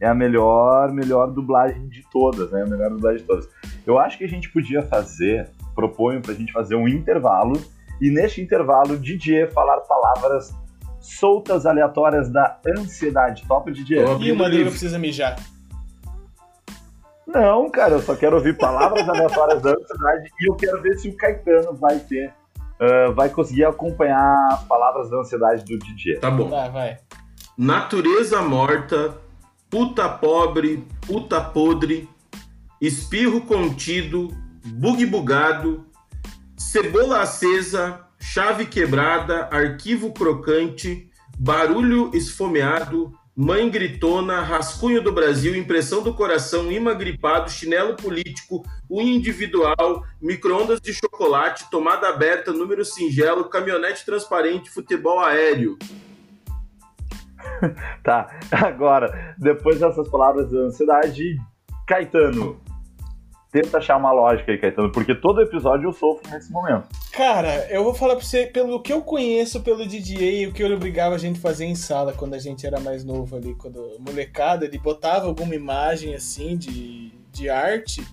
é a melhor, melhor dublagem de todas, né? A melhor dublagem de todas. Eu acho que a gente podia fazer, proponho pra gente fazer um intervalo, e neste intervalo, o DJ falar palavras soltas, aleatórias da ansiedade. Top, DJ?
E o Madruga precisa mijar.
Não, cara, eu só quero ouvir palavras aleatórias da ansiedade e eu quero ver se o Caetano vai ter, ah, vai conseguir acompanhar as palavras da ansiedade do DJ.
Tá bom.
Vai, vai.
Natureza morta, puta pobre, puta podre, espirro contido, bug bugado, cebola acesa, chave quebrada, arquivo crocante, barulho esfomeado, mãe gritona, rascunho do Brasil, impressão do coração, imã gripado, chinelo político, unha individual, micro-ondas de chocolate, tomada aberta, número singelo, caminhonete transparente, futebol aéreo.
Tá, agora, depois dessas palavras da ansiedade, Caetano, tenta achar uma lógica aí, Caetano, porque todo episódio eu sofro nesse momento.
Cara, eu vou falar pra você, pelo que eu conheço pelo DJ o que ele obrigava a gente a fazer em sala quando a gente era mais novo ali, quando molecada, ele botava alguma imagem assim de, de arte,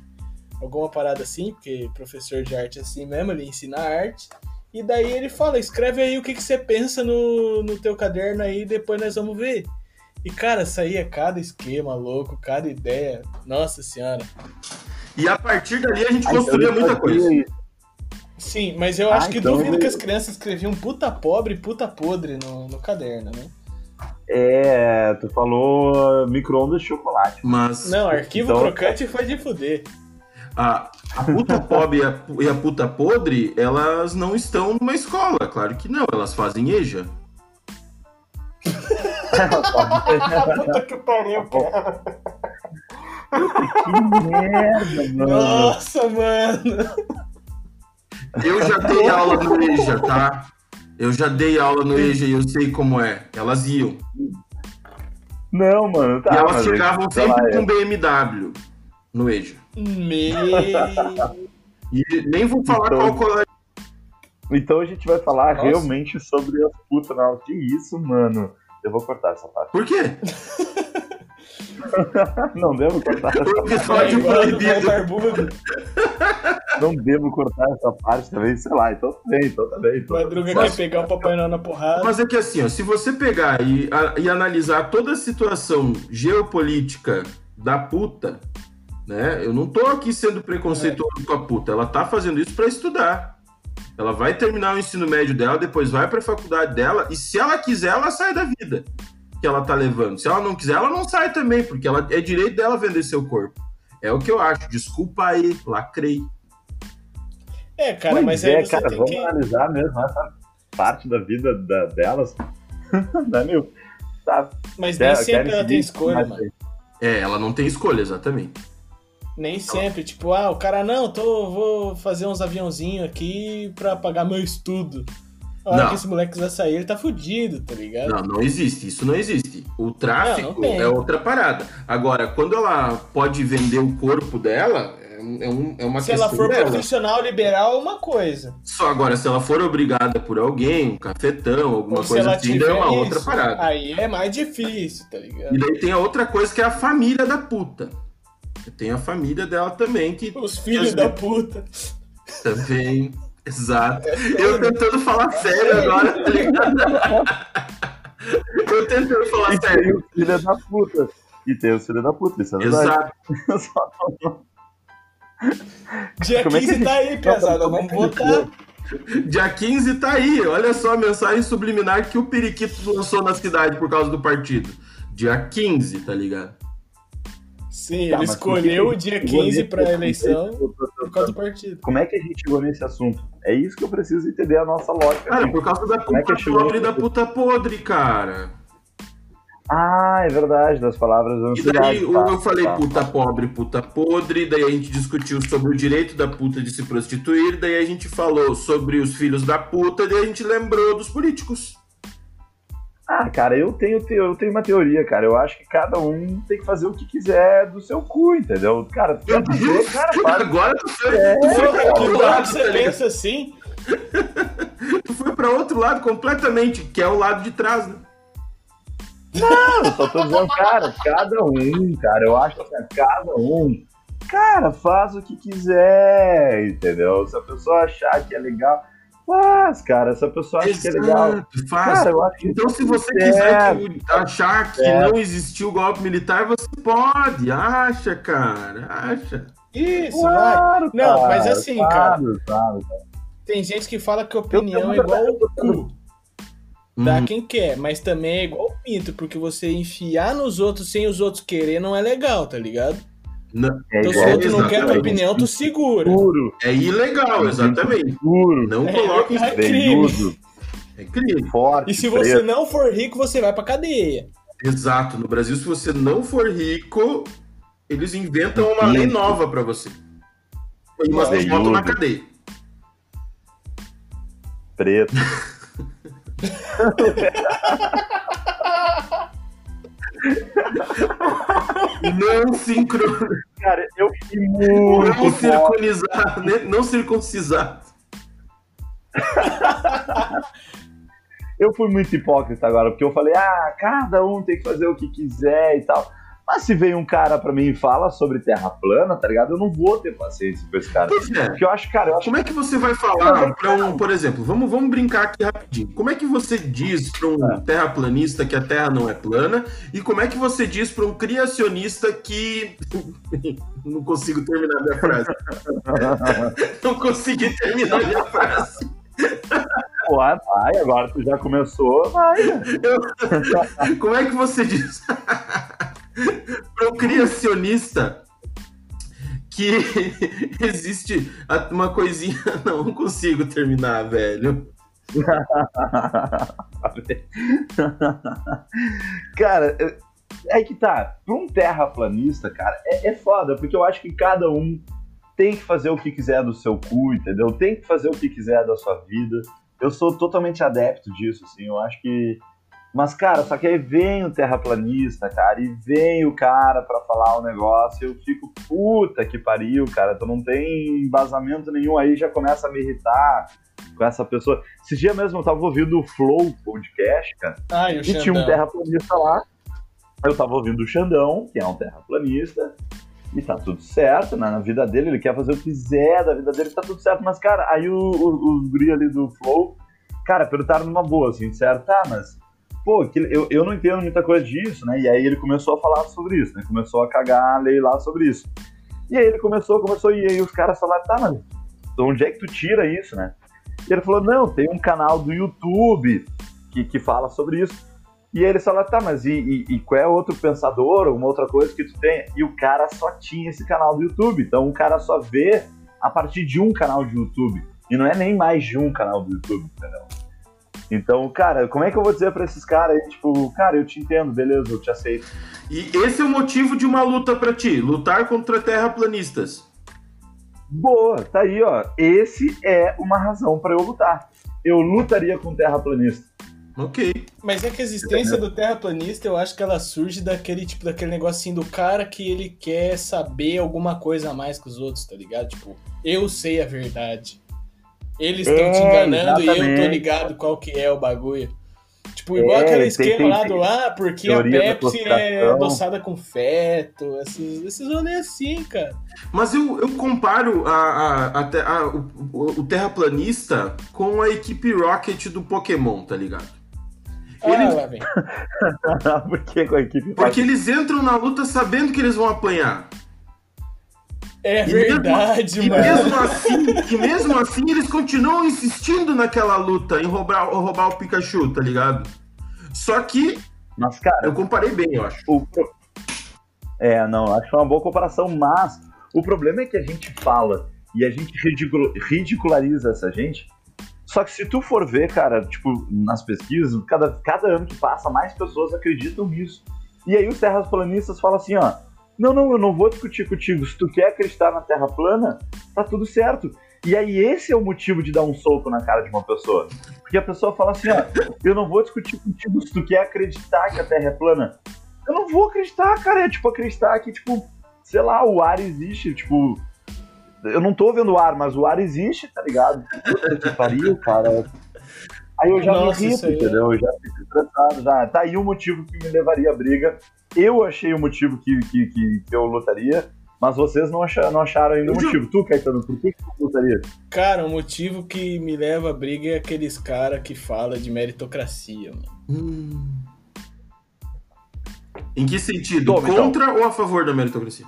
alguma parada assim, porque professor de arte é assim mesmo, ele ensina arte. E daí ele fala, escreve aí o que, que você pensa no, no teu caderno aí, depois nós vamos ver. E, cara, saía cada esquema louco, cada ideia. Nossa senhora.
E a partir dali a gente construía
eu
muita
fazia
coisa.
isso.
Sim, mas eu
Ah,
acho que
então
duvido
eu-
que as crianças escreviam puta pobre e puta podre no, no caderno, né?
É, tu falou micro-ondas de chocolate.
Mas
Não, arquivo
Então-
crocante foi de fuder.
a, a puta pobre e a, e a puta podre, elas não estão numa escola. Claro que não, elas fazem EJA.
Puta que pariu, cara.
Que merda, mano.
Nossa, mano.
Eu já dei aula no EJA, tá? Eu já dei aula no EJA e eu sei como é. Elas iam.
Não, mano, tá.
e elas
lá,
sempre
é.
com BMW no EJA.
Meu.
E nem vou falar
Então-
qual colégio.
Então a gente vai falar
Nossa.
realmente sobre as putas. Não, que isso, mano. Eu vou cortar essa parte.
Por quê?
Não devo cortar.
O
É
episódio proibido.
barbudo.
Não devo cortar essa parte também, sei lá. Então tá bem, então tá bem. Então,
Madruga
Mas-
quer pegar o Papai Noel na porrada.
Mas é que assim, ó, se você pegar e, a- e analisar toda a situação geopolítica da puta, né? Eu não tô aqui sendo preconceituoso com a puta. Ela tá fazendo isso pra estudar. Ela vai terminar o ensino médio dela, depois vai pra faculdade dela, e se ela quiser, ela sai da vida que ela tá levando. Se ela não quiser, ela não sai também, porque ela é direito dela vender seu corpo. É o que eu acho. Desculpa aí, lacrei.
É, cara,
Pois
mas
é,
aí você
cara,
tem
vamos
que.
analisar mesmo essa parte da vida da- delas. né, meu? Tá,
Mas nem sempre ela tem escolha, mano.
É, ela não tem escolha, exatamente.
Nem sempre. Tipo, ah, o cara, não, tô, vou fazer uns aviãozinhos aqui pra pagar meu estudo. A hora não. que esse moleque quiser sair, ele tá fudido, tá ligado?
Não, não existe. Isso não existe. O tráfico não, não é outra parada. Agora, quando ela pode vender o corpo dela, é, um, é uma
se ela for
dela.
profissional liberal é uma coisa.
Só agora, se ela for obrigada por alguém, um cafetão, alguma Ou coisa assim, é uma isso, outra parada.
Aí é mais difícil, tá ligado?
E daí tem a outra coisa que é a família da puta. Tem a família dela também que.
Os filhos da puta.
Também. Exato. Eu tentando falar sério agora, tá ligado? Eu tentando falar
e sério. Tem o filho da puta. E tem o filho da puta, isso é verdade.
Exato. Dia Como 15 é que... tá aí, pesada. Vamos votar.
Dia 15 tá aí. Olha só a mensagem subliminar que o Periquito lançou na cidade por causa do partido. Dia 15, tá ligado?
Sim, tá, ele escolheu o dia 15 para a eleição por causa do partido.
Como é que a gente chegou nesse assunto? É isso que eu preciso entender a nossa lógica.
Cara, por causa da puta é podre da puta podre, cara.
Ah, é verdade, das palavras
E daí tá, eu falei tá, puta tá. pobre, puta podre, daí a gente discutiu sobre o direito da puta de se prostituir, daí a gente falou sobre os filhos da puta, daí a gente lembrou dos políticos.
Ah, cara, eu tenho, eu tenho uma teoria, cara. Eu acho que cada um tem que fazer o que quiser do seu cu, entendeu? Cara, tu quer fazer, cara, faz.
Agora tu foi, é, tu foi
pra outro lado, você pensa assim?
tu foi pra outro lado completamente, que é o lado de trás, né?
Não, eu só tô dizendo, cara, cada um, cara, eu acho que assim, cada um, cara, faz o que quiser, entendeu? Se a pessoa achar que é legal, faz, cara, se a pessoa acha Exato, que é legal.
Faz. Cara, eu acho então, se você quiser que, achar que é. não existiu golpe militar, você pode, acha, cara, acha.
Isso, claro, vai. Não, cara, mas assim, claro, cara, claro, cara, tem gente que fala que opinião é igual o cu. Dá uhum. quem quer, mas também é igual o pinto, porque você enfiar nos outros sem os outros querer não é legal, tá ligado? Não, é então, se o outro não quer tua opinião, tu segura. Puro.
É ilegal, exatamente. Puro. Não coloque
é, é crime. É crime. Forte, e se preto. você não for rico, você vai pra cadeia.
Exato. No Brasil, se você não for rico, eles inventam uma lei nova pra você. E você botam na cadeia.
Preto.
não sincronizado.
Cara, eu fiquei muito.
Não circunizado, né? não circuncisado.
eu fui muito hipócrita agora, porque eu falei, ah, cada um tem que fazer o que quiser e tal. Mas se vem um cara pra mim e fala sobre terra plana, tá ligado? Eu não vou ter paciência com esse cara. Pois é. Porque eu acho, cara. Eu acho...
Como é que você vai falar pra um, por exemplo, vamos, vamos brincar aqui rapidinho. Como é que você diz pra um é. terraplanista que a terra não é plana? E como é que você diz pra um criacionista que. não consigo terminar minha frase. não consegui terminar minha frase.
Pô, vai, agora tu já começou, vai.
Eu... Como é que você diz? para o criacionista que existe uma coisinha. Não, não consigo terminar, velho.
cara, é que tá. Para um terraplanista, cara, é, é foda, porque eu acho que cada um tem que fazer o que quiser do seu cu, entendeu? Tem que fazer o que quiser da sua vida. Eu sou totalmente adepto disso, assim. Eu acho que mas, cara, só que aí vem o terraplanista, cara, e vem o cara para falar o negócio, eu fico, puta que pariu, cara, tu não tem embasamento nenhum, aí já começa a me irritar com essa pessoa. Esse dia mesmo eu tava ouvindo o Flow podcast, cara,
ah, e,
e tinha um terraplanista lá, eu tava ouvindo o Xandão, que é um terraplanista, e tá tudo certo, né? Na vida dele, ele quer fazer o que quiser da vida dele, tá tudo certo. Mas, cara, aí o, o, os guri ali do Flow, cara, perguntaram numa boa, assim, disseram, tá, mas pô, eu, eu não entendo muita coisa disso, né? E aí ele começou a falar sobre isso, né? Começou a cagar a lei lá sobre isso. E aí ele começou, começou, e aí os caras falaram, tá, mas onde é que tu tira isso, né? E ele falou, não, tem um canal do YouTube que, que fala sobre isso. E aí ele falou, tá, mas e, e, e, qual é outro pensador, alguma outra coisa que tu tem? E o cara só tinha esse canal do YouTube. Então o cara só vê a partir de um canal de YouTube. E não é nem mais de um canal do YouTube, entendeu? Então, cara, como é que eu vou dizer para esses caras aí, tipo, cara, eu te entendo, beleza, eu te aceito.
E esse é o motivo de uma luta para ti, lutar contra terraplanistas.
Boa, tá aí, ó. Esse é uma razão para eu lutar. eu lutaria com terraplanista.
Ok.
Mas é que a existência do terraplanista, eu acho que ela surge daquele tipo daquele negocinho do cara que ele quer saber alguma coisa a mais que os outros, tá ligado? Tipo, eu sei a verdade. Eles estão
É,
te enganando e eu tô
exatamente.
ligado qual que é o bagulho. Tipo, igual
É,
aquele esquema
tem-
lá do ah, porque a Pepsi é adoçada com feto, esses, esses rolês assim, cara.
Mas eu, eu comparo a, a- a a- o, o- terraplanista com a equipe Rocket do Pokémon, tá ligado?
Ah,
Eles-
lá vem.
Por que com a equipe
porque eles entram na luta sabendo que eles vão apanhar.
É
E mesmo-
verdade,
E
mano.
mesmo assim, e mesmo assim eles continuam insistindo naquela luta em roubar, roubar o Pikachu, tá ligado? Só que
Mas, cara,
eu comparei bem, eu acho.
o É, não, acho uma boa comparação, mas o problema é que a gente fala e a gente ridicul- ridiculariza essa gente. Só que se tu for ver, cara, tipo, nas pesquisas, cada, cada ano que passa, mais pessoas acreditam nisso. E aí os terraplanistas falam assim, ó, não, não, eu não vou discutir contigo. Se tu quer acreditar na Terra plana, tá tudo certo. E aí esse é o motivo de dar um soco na cara de uma pessoa. Porque a pessoa fala assim, ó, eu não vou discutir contigo se tu quer acreditar que a Terra é plana. Eu não vou acreditar, cara. É tipo acreditar que, tipo, sei lá, o ar existe, tipo. Eu não tô vendo o ar, mas o ar existe, tá ligado? Puta que pariu, cara. Aí eu já
Nossa,
me irrito,
é-
entendeu? Eu já fico estressado, já. Tá aí o motivo que me levaria à briga. Eu achei o motivo que, que, que, que eu lutaria, mas vocês não acharam, não acharam ainda o motivo. Tu, Caetano, por que, que tu lutaria?
Cara, o motivo que me leva à briga é aqueles cara que fala de meritocracia, mano.
Hum. Em que sentido?
Toma, então.
Contra ou a favor da meritocracia?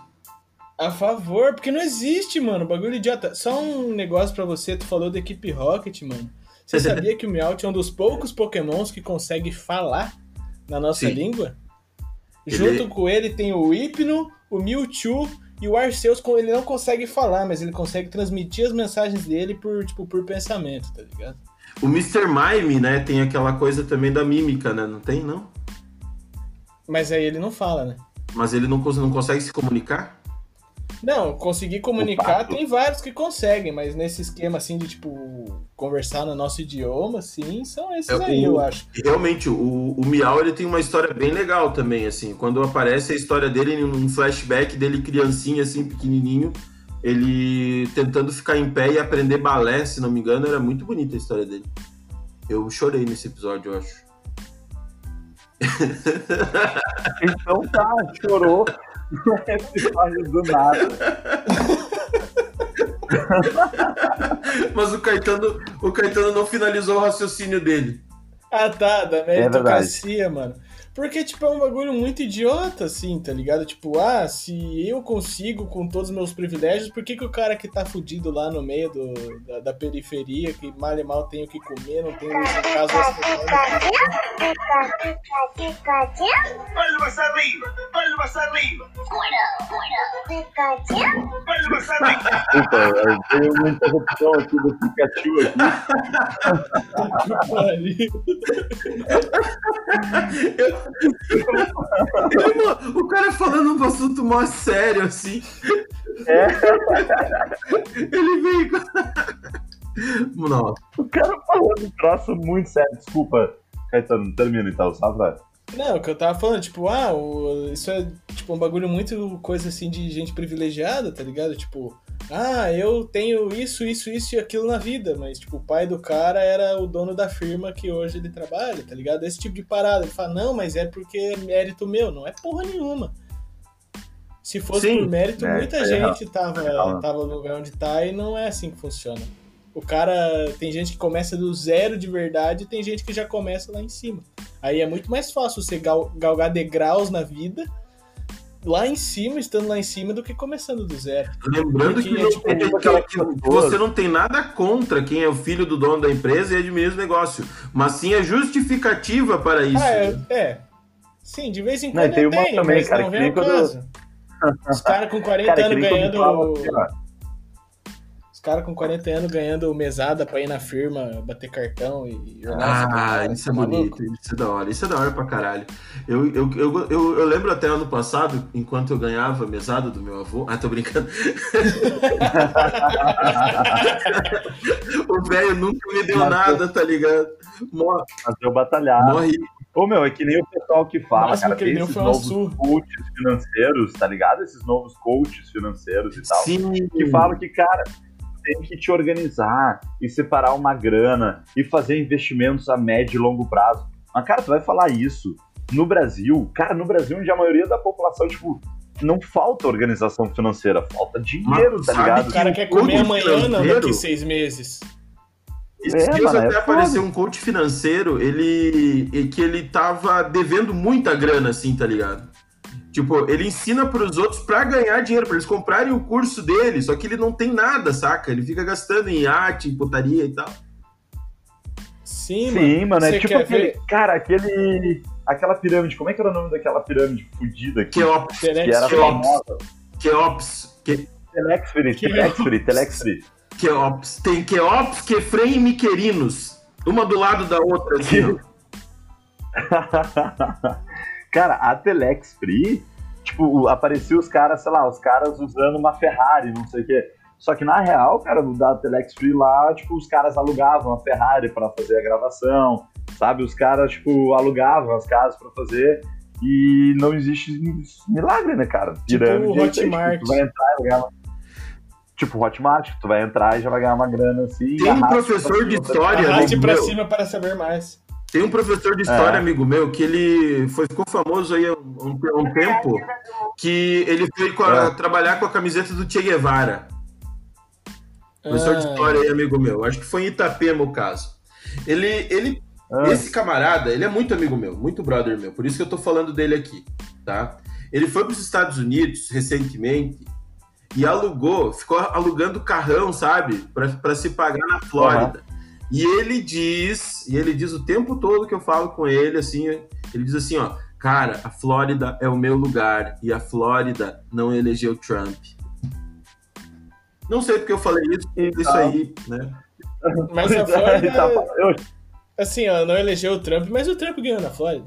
A favor, porque não existe, mano. Bagulho idiota. Só um negócio pra você, tu falou da equipe Rocket, mano. Você sabia que o Meowth é um dos poucos pokémons que consegue falar na nossa
Sim.
língua?
Ele-
Junto com ele tem o Hypno, o Mewtwo e o Arceus. Ele não consegue falar, mas ele consegue transmitir as mensagens dele por, tipo, por pensamento, tá ligado?
O Mr. Mime, né, tem aquela coisa também da mímica, né? Não tem, não?
Mas aí ele não fala, né?
Mas ele não, não consegue se comunicar?
Não, conseguir comunicar tem vários que conseguem, mas nesse esquema assim de tipo conversar no nosso idioma, sim, são esses
É,
aí,
o-
eu acho.
Realmente, o, o Miau ele tem uma história bem legal também, assim. Quando aparece a história dele num flashback dele criancinha, assim, pequenininho, ele tentando ficar em pé e aprender balé, se não me engano, era muito bonita a história dele. Eu chorei nesse episódio, eu acho.
Então tá, chorou. Do nada.
Mas o Caetano, o Caetano não finalizou o raciocínio dele.
Ah, tá, da
É verdade.
meritocracia, mano. Porque, tipo, é um bagulho muito idiota, assim, tá ligado? Tipo, ah, se eu consigo com todos os meus privilégios, por que, que o cara que tá fudido lá no meio do, da, da periferia, que mal e mal tem o que comer, não tem, no caso!
Desculpa, eu tenho uma interrupção aqui do Pikachu aqui.
pariu.
Ele, o cara falando um assunto mó sério, assim.
É.
Ele veio com... Não,
O cara falando um troço muito sério. Desculpa, Caetano, termina então, só pra...
Não, o que eu tava falando, tipo, ah, o- isso é tipo um bagulho muito coisa assim de gente privilegiada, tá ligado? Tipo, ah, eu tenho isso, isso, isso e aquilo na vida, mas tipo, o pai do cara era o dono da firma que hoje ele trabalha, tá ligado? Esse tipo de parada. Ele fala, não, mas é porque é mérito meu, não é porra nenhuma. Se fosse
Sim,
por mérito,
é,
muita
é
gente tava,
real.
tava no lugar onde tá e não é assim que funciona. O cara, tem gente que começa do zero de verdade e tem gente que já começa lá em cima. Aí é muito mais fácil você gal- galgar degraus na vida lá em cima, estando lá em cima, do que começando do zero.
Lembrando que, não-
tipo,
que- que-
aquela
que
pessoa-
você não tem nada contra quem é o filho do dono da empresa e administra o negócio, mas sim a justificativa para isso.
Ah, é, é. Sim, de vez em
Não,
quando
e tem
eu
uma
tenho,
também,
mas
cara,
não
que
vem ao caso. Os caras com 40
Cara,
anos ganhando... caras com 40 anos ganhando mesada pra ir na firma, bater cartão e
Ah, isso é
tá
bonito, isso é da hora, isso é da hora pra caralho. Eu, eu, eu, eu, eu lembro até ano passado, enquanto eu ganhava mesada do meu avô. Ah, tô brincando. o velho nunca me deu
Mas
nada, tá ligado? Morre,
Mas eu batalhar.
morre.
Ô, meu, é que nem o pessoal que fala,
máximo
cara,
que ele
tem esses novos
surra.
coaches financeiros, tá ligado? Esses novos coaches financeiros e tal.
Sim.
que falam que, cara, tem que te organizar e separar uma grana e fazer investimentos a médio e longo prazo. Mas, cara, tu vai falar isso no Brasil, cara, no Brasil, onde a maioria da população, tipo, não falta organização financeira, falta dinheiro,
Mas
tá
sabe
ligado?
O cara quer comer amanhã, não daqui seis meses.
Esses
É,
dias
mano,
até
é
apareceu
foda.
um coach financeiro, ele e que ele tava devendo muita grana, assim, tá ligado? Tipo, ele ensina pros outros pra ganhar dinheiro, pra eles comprarem o curso dele, só que ele não tem nada, saca? Ele fica gastando em arte, em putaria e tal.
Sim,
Sim, mano, é
Você
tipo aquele.
ver
Cara, aquele. Aquela pirâmide, como é que era o nome daquela pirâmide fudida aqui?
Keops,
Que era famosa.
Keops, que,
Telexfree, Telexfree, Telexfree.
Keops. Tem Keops, Kefrem e Miquerinos. Uma do lado da outra, assim.
cara, a Telex Free, tipo, apareciam os caras, sei lá, os caras usando uma Ferrari, não sei o quê. Só que na real, cara, da Telex Free lá, tipo, os caras alugavam a Ferrari pra fazer a gravação, sabe? Os caras, tipo, alugavam as casas pra fazer. E não existe milagre, né, cara?
Tipo
Pirâmide,
Hotmart.
Tipo, tu vai entrar e vai ganhar uma... Tipo, Hotmart, tu vai entrar e já vai ganhar uma grana assim.
Tem um professor de história,
Arraste
amigo
pra cima para saber mais.
Tem um professor de história,
É.
amigo meu, que ele foi, ficou famoso aí há um, um tempo, que ele foi com a-
É.
trabalhar com a camiseta do Che Guevara. Professor de
Ah,
história aí, amigo meu. Acho que foi em Itapema o caso. Ele, ele,
Ah,
esse camarada, ele é muito amigo meu, muito brother meu. Por isso que eu tô falando dele aqui, tá? Ele foi para os Estados Unidos recentemente e alugou, ficou alugando carrão, sabe? Para se pagar na Flórida. E ele diz, e ele diz o tempo todo que eu falo com ele, assim, ele diz assim, ó, cara, a Flórida é o meu lugar e a Flórida não elegeu Trump. Não sei porque eu falei isso,
Então.
isso aí, né?
Mas a Flórida,
tá- eu-
assim, ó, não elegeu o Trump, mas o Trump ganhou na Flórida.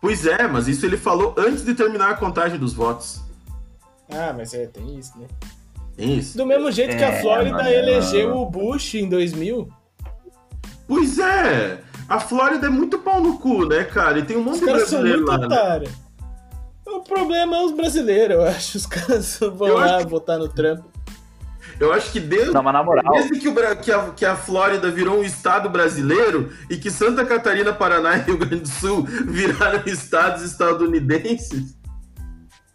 Pois é, mas isso ele falou antes de terminar a contagem dos votos.
Ah, mas é, tem isso, né?
Tem isso?
Do mesmo jeito que a
É,
Flórida
mano.
elegeu o Bush em 2000.
Pois é! A Flórida é muito pau no cu, né, cara? E tem um monte
Os
de
caras são
brasileiro
muito
lá, né?
otários. O problema é os brasileiros, eu acho. Os caras vão
Eu
lá
acho
votar no Trump.
Eu acho que desde,
Não,
desde que, o que, a, que a Flórida virou um estado brasileiro e que Santa Catarina, Paraná e Rio Grande do Sul viraram estados estadunidenses,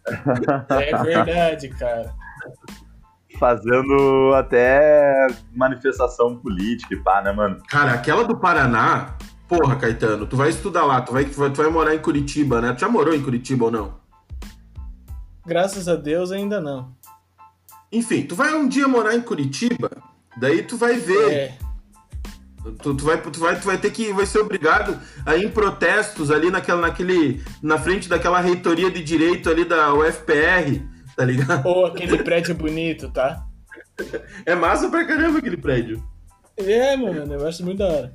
É verdade, cara.
Fazendo até manifestação política e pá, né, mano?
cara, aquela do Paraná, porra, Caetano, tu vai estudar lá, tu vai, tu vai, tu vai morar em Curitiba, né? Tu já morou em Curitiba ou não?
Graças a Deus ainda não.
Enfim, tu vai um dia morar em Curitiba, daí tu vai ver
É,
Tu, tu vai, tu, vai, tu vai ter que vai ser obrigado a ir em protestos ali naquela, naquele, na frente daquela reitoria de direito ali da UFPR, tá ligado?
ou aquele prédio bonito, tá?
É massa pra caramba aquele prédio.
É, mano, eu acho muito da hora.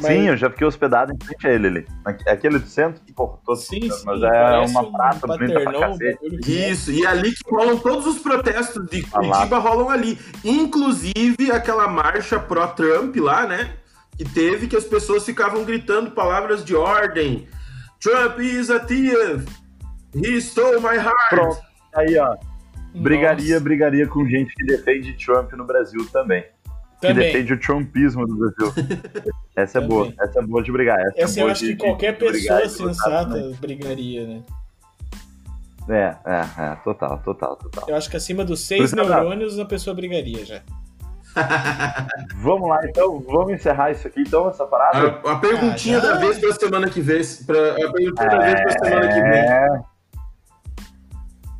Mas-
Sim, eu já fiquei hospedado em frente a ele ali. Aqu- Aquele do centro, porra, tô
Sim, sim,
mas é uma
um
praça bonita pra
um
cacete.
que-
Isso, e é ali que rolam todos os protestos de
Ah.
Curitiba rolam ali. Inclusive aquela marcha pró-Trump lá, né? Que teve que as pessoas ficavam gritando palavras de ordem. Trump is a thief. He stole my heart.
Pronto. Aí, ó. Brigaria,
Nossa,
brigaria com gente que defende Trump no Brasil também. Que
também.
defende o Trumpismo do Brasil. Essa é
Também.
boa. Essa é boa de brigar. Essa, é
Essa eu
boa
acho
de-
que qualquer pessoa sensata brigaria, né?
É, é, é. Total, total, total.
Eu acho que acima dos seis
que eu-
neurônios a pessoa brigaria já.
Vamos lá, então. Vamos encerrar isso aqui, então, essa parada?
A, a perguntinha
Ah,
da vez pra semana que vem. Pra, a perguntinha da vez pra semana que vem.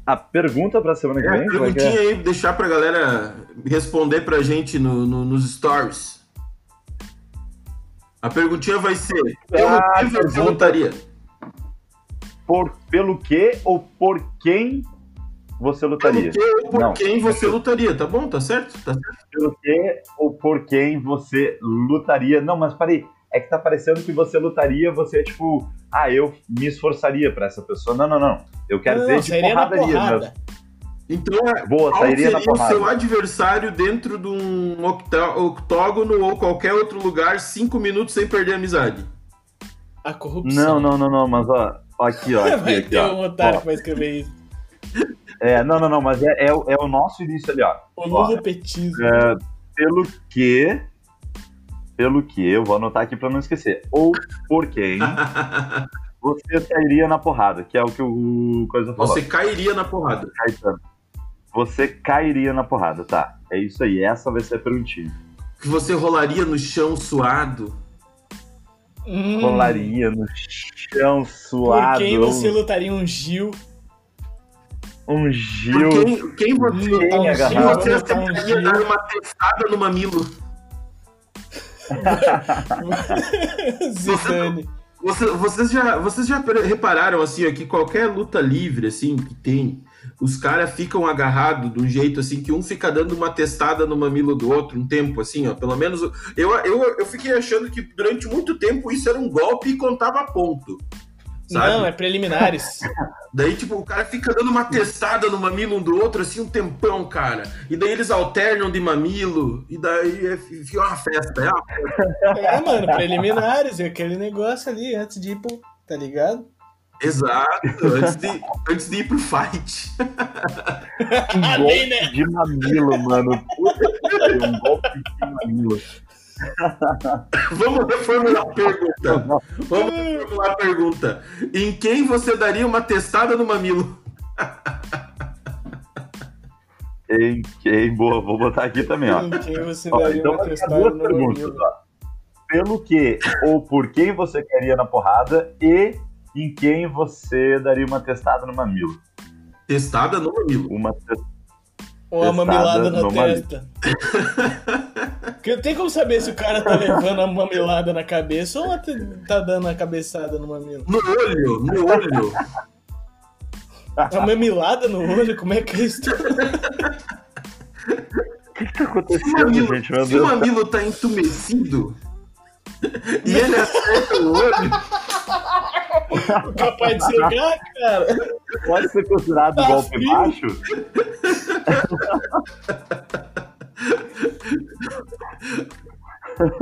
É. A pergunta pra semana que
É, a
vem? É que é?
perguntinha aí, deixar pra galera responder pra gente no, no- nos stories. A perguntinha vai ser: pelo
Ah,
que você votaria?
Por, pelo que ou por quem você lutaria?
Pelo que ou por
Não.
quem você lutaria, tá bom? Tá certo? Tá certo.
Pelo que ou por quem você lutaria? Não, mas parei. É que tá parecendo que você lutaria, você é tipo, ah, eu me esforçaria pra essa pessoa. Não, não, não. Eu quero
Não,
dizer
não,
de
sairia na
porradaria
porrada.
Então, é,
Boa,
qual
sairia
seria
na
o seu adversário dentro de um octógono ou qualquer outro lugar, cinco minutos sem perder a amizade?
A corrupção.
Não, não, não, não, mas ó, ó, aqui, ó, aqui,
Vai
aqui,
ter
ó.
um otário
Ó,
que vai escrever isso.
É, não, não, não, mas é, é, o- é o nosso início ali, ó.
O
Ó,
novo petismo.
é, pelo que. Pelo que, eu vou anotar aqui pra não esquecer. Ou por quem você sairia na porrada, que é o que o Coisa falou.
Você cairia na porrada.
Caetano. Você cairia na porrada, tá? É isso aí, essa vai ser a perguntinha.
Que você rolaria no chão suado.
Hum,
Rolaria no chão
Por
suado.
quem você lutaria um Gil?
Um
Por
Gil.
quem, quem você,
um
Quem
quem você
um
aceitaria
Gil.
dar uma testada no mamilo?
Zidane.
Você- vocês, já, vocês já repararam assim que qualquer luta livre assim que tem, os caras ficam agarrados de um jeito assim que um fica dando uma testada no mamilo do outro um tempo assim, ó. Pelo menos eu, eu, eu fiquei achando que durante muito tempo isso era um golpe e contava ponto. Sabe?
Não, é preliminares.
Daí, tipo, o cara fica dando uma testada no mamilo um do outro, assim, um tempão, cara. E daí eles alternam de mamilo, e daí é, fica uma festa. É uma festa.
É, mano, preliminares. É aquele negócio ali antes de ir pro. Tá ligado?
Exato, antes de, antes de ir pro fight.
Um golpe
né?
de mamilo, mano. Puta um golpe de mamilo.
Vamos reformular a pergunta. Vamos reformular a pergunta. Em quem você daria uma testada no mamilo?
Em quem? Boa, vou botar aqui também, ó.
Em quem você
Ó,
daria
então
uma testada
duas
no
perguntas,
mamilo?
ó. Pelo que ou por quem você queria na porrada e em quem você daria uma testada no mamilo.
Testada no mamilo.
Uma te-
Ou a mamilada na testa. Porque tem como saber se o cara tá levando a mamilada na cabeça ou tá dando a cabeçada no mamilo.
No olho, no olho.
A mamilada no olho? Como é que é isso?
O que, que tá
Se
acontecendo,
mamilo,
gente? Meu
se o mamilo tá entumecido e ele acerta o olho,
Capaz de cegar, cara.
Pode ser considerado
Tá
golpe
frio.
baixo?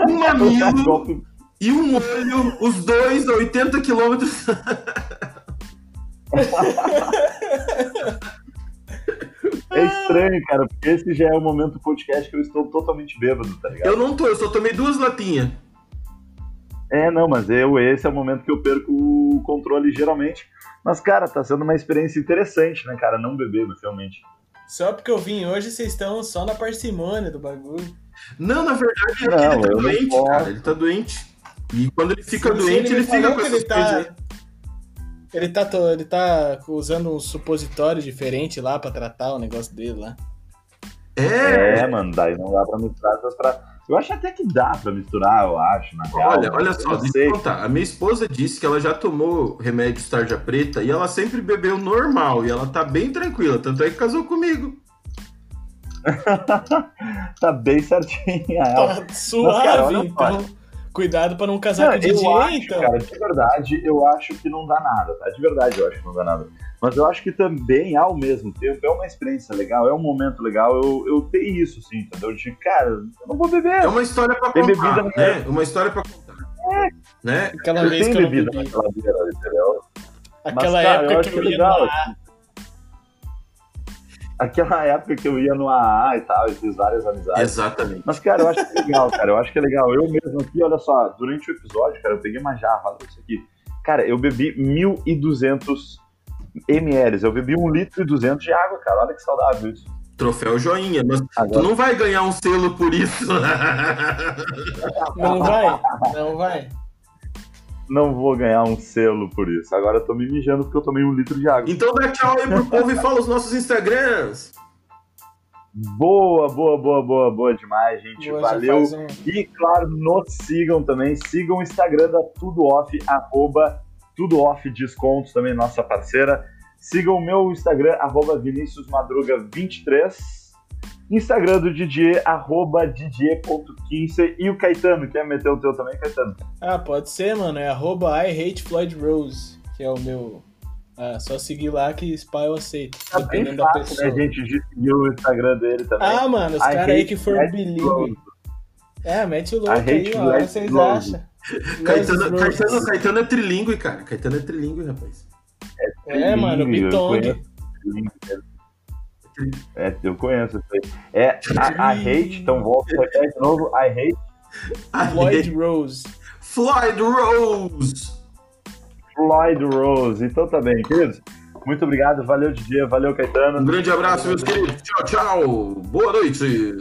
Um mamilo
golpe...
e um olho, os dois a 80 quilômetros.
É estranho, cara, porque esse já é o momento do podcast que eu estou totalmente bêbado, tá ligado?
Eu não tô, eu só tomei duas latinhas.
É, não, mas eu, esse é o momento que eu perco o controle geralmente. Mas, cara, tá sendo uma experiência interessante, né, cara? Não beber, realmente.
Só porque eu vim hoje, vocês estão só na parcimônia do bagulho.
Não, na verdade, é que
Não,
ele tá doente,
posso.
cara. Ele tá doente. E quando ele fica
Sim,
doente,
me
ele, fica com essas
ele tá,
coisas aí.
ele tá, ele tá usando um supositório diferente lá pra tratar o negócio dele lá.
É,
É, mano, daí não dá pra misturar essas pra... Eu acho até que dá pra misturar, eu acho, na real.
olha, olha só, deixa eu contar. A minha esposa disse que ela já tomou remédio tarja preta e ela sempre bebeu normal. E ela tá bem tranquila, tanto é que casou comigo.
tá bem certinha. ela.
Tá suave,
cara,
então. Cuidado pra não casar
Não,
com o DJ,
acho,
então.
cara, de verdade, eu acho que não dá nada, tá? De verdade, eu acho que não dá nada. Mas eu acho que também, ao mesmo tempo, é uma experiência legal, é um momento legal eu, eu ter isso, assim, entendeu? De, cara, eu não vou beber.
É uma história pra
Tem
contar,
bebida,
né? Uma história pra contar. Né?
Aquela
eu
vez
tenho
que eu não
bebida
bebi.
naquela beira, entendeu?
Aquela
Mas, cara, eu
época
acho
que eu
é
ia
legal,
no
assim. Aquela época que eu ia no AA e tal, e fiz várias amizades.
Exatamente.
Mas, cara, eu acho que é legal, cara. Eu acho que é legal. Eu mesmo aqui, olha só, durante o episódio, cara, eu peguei uma jarra, olha isso aqui. Cara, eu bebi 1.200 ml. Eu bebi 1 litro e 200 de água, cara. Olha que saudável isso.
Troféu joinha, mas tu
Agora,
não vai ganhar um selo por isso.
Não vai? Não vai?
não vou ganhar um selo por isso. Agora eu tô me mijando porque eu tomei um litro de água.
então dá tchau aí pro povo e fala os nossos Instagrams.
Boa, boa, boa, boa, boa demais, gente.
Boa,
Valeu.
um-
E, claro, nos sigam também. Sigam o Instagram da Tudo Off, arroba Tudo Off Descontos, também nossa parceira. Sigam o meu Instagram, arroba viniciusmadruga23. Instagram do Didier, arroba didier.15. E o Caetano, quer meter o teu também, Caetano?
Ah, pode ser, mano. É arroba I hate Floyd Rose, que é o meu. Ah, só seguir lá que spy eu aceito.
Tá bem fácil, né, gente, de seguir o Instagram dele também.
Ah, mano, os caras aí que foram bilíngue. É, mete o louco aí, ó. O que vocês acham?
Caetano, Caetano, Caetano é trilingue, cara. Caetano é trilingue, rapaz.
É, é mano, Bitong.
É, eu conheço. É a, a hate, então volta de novo. I hate.
Floyd Rose.
Floyd Rose.
Floyd Rose. Então tá bem, queridos. Muito obrigado, valeu Didier, valeu Caetano.
Um grande abraço, meus queridos. Tchau, tchau. Boa noite.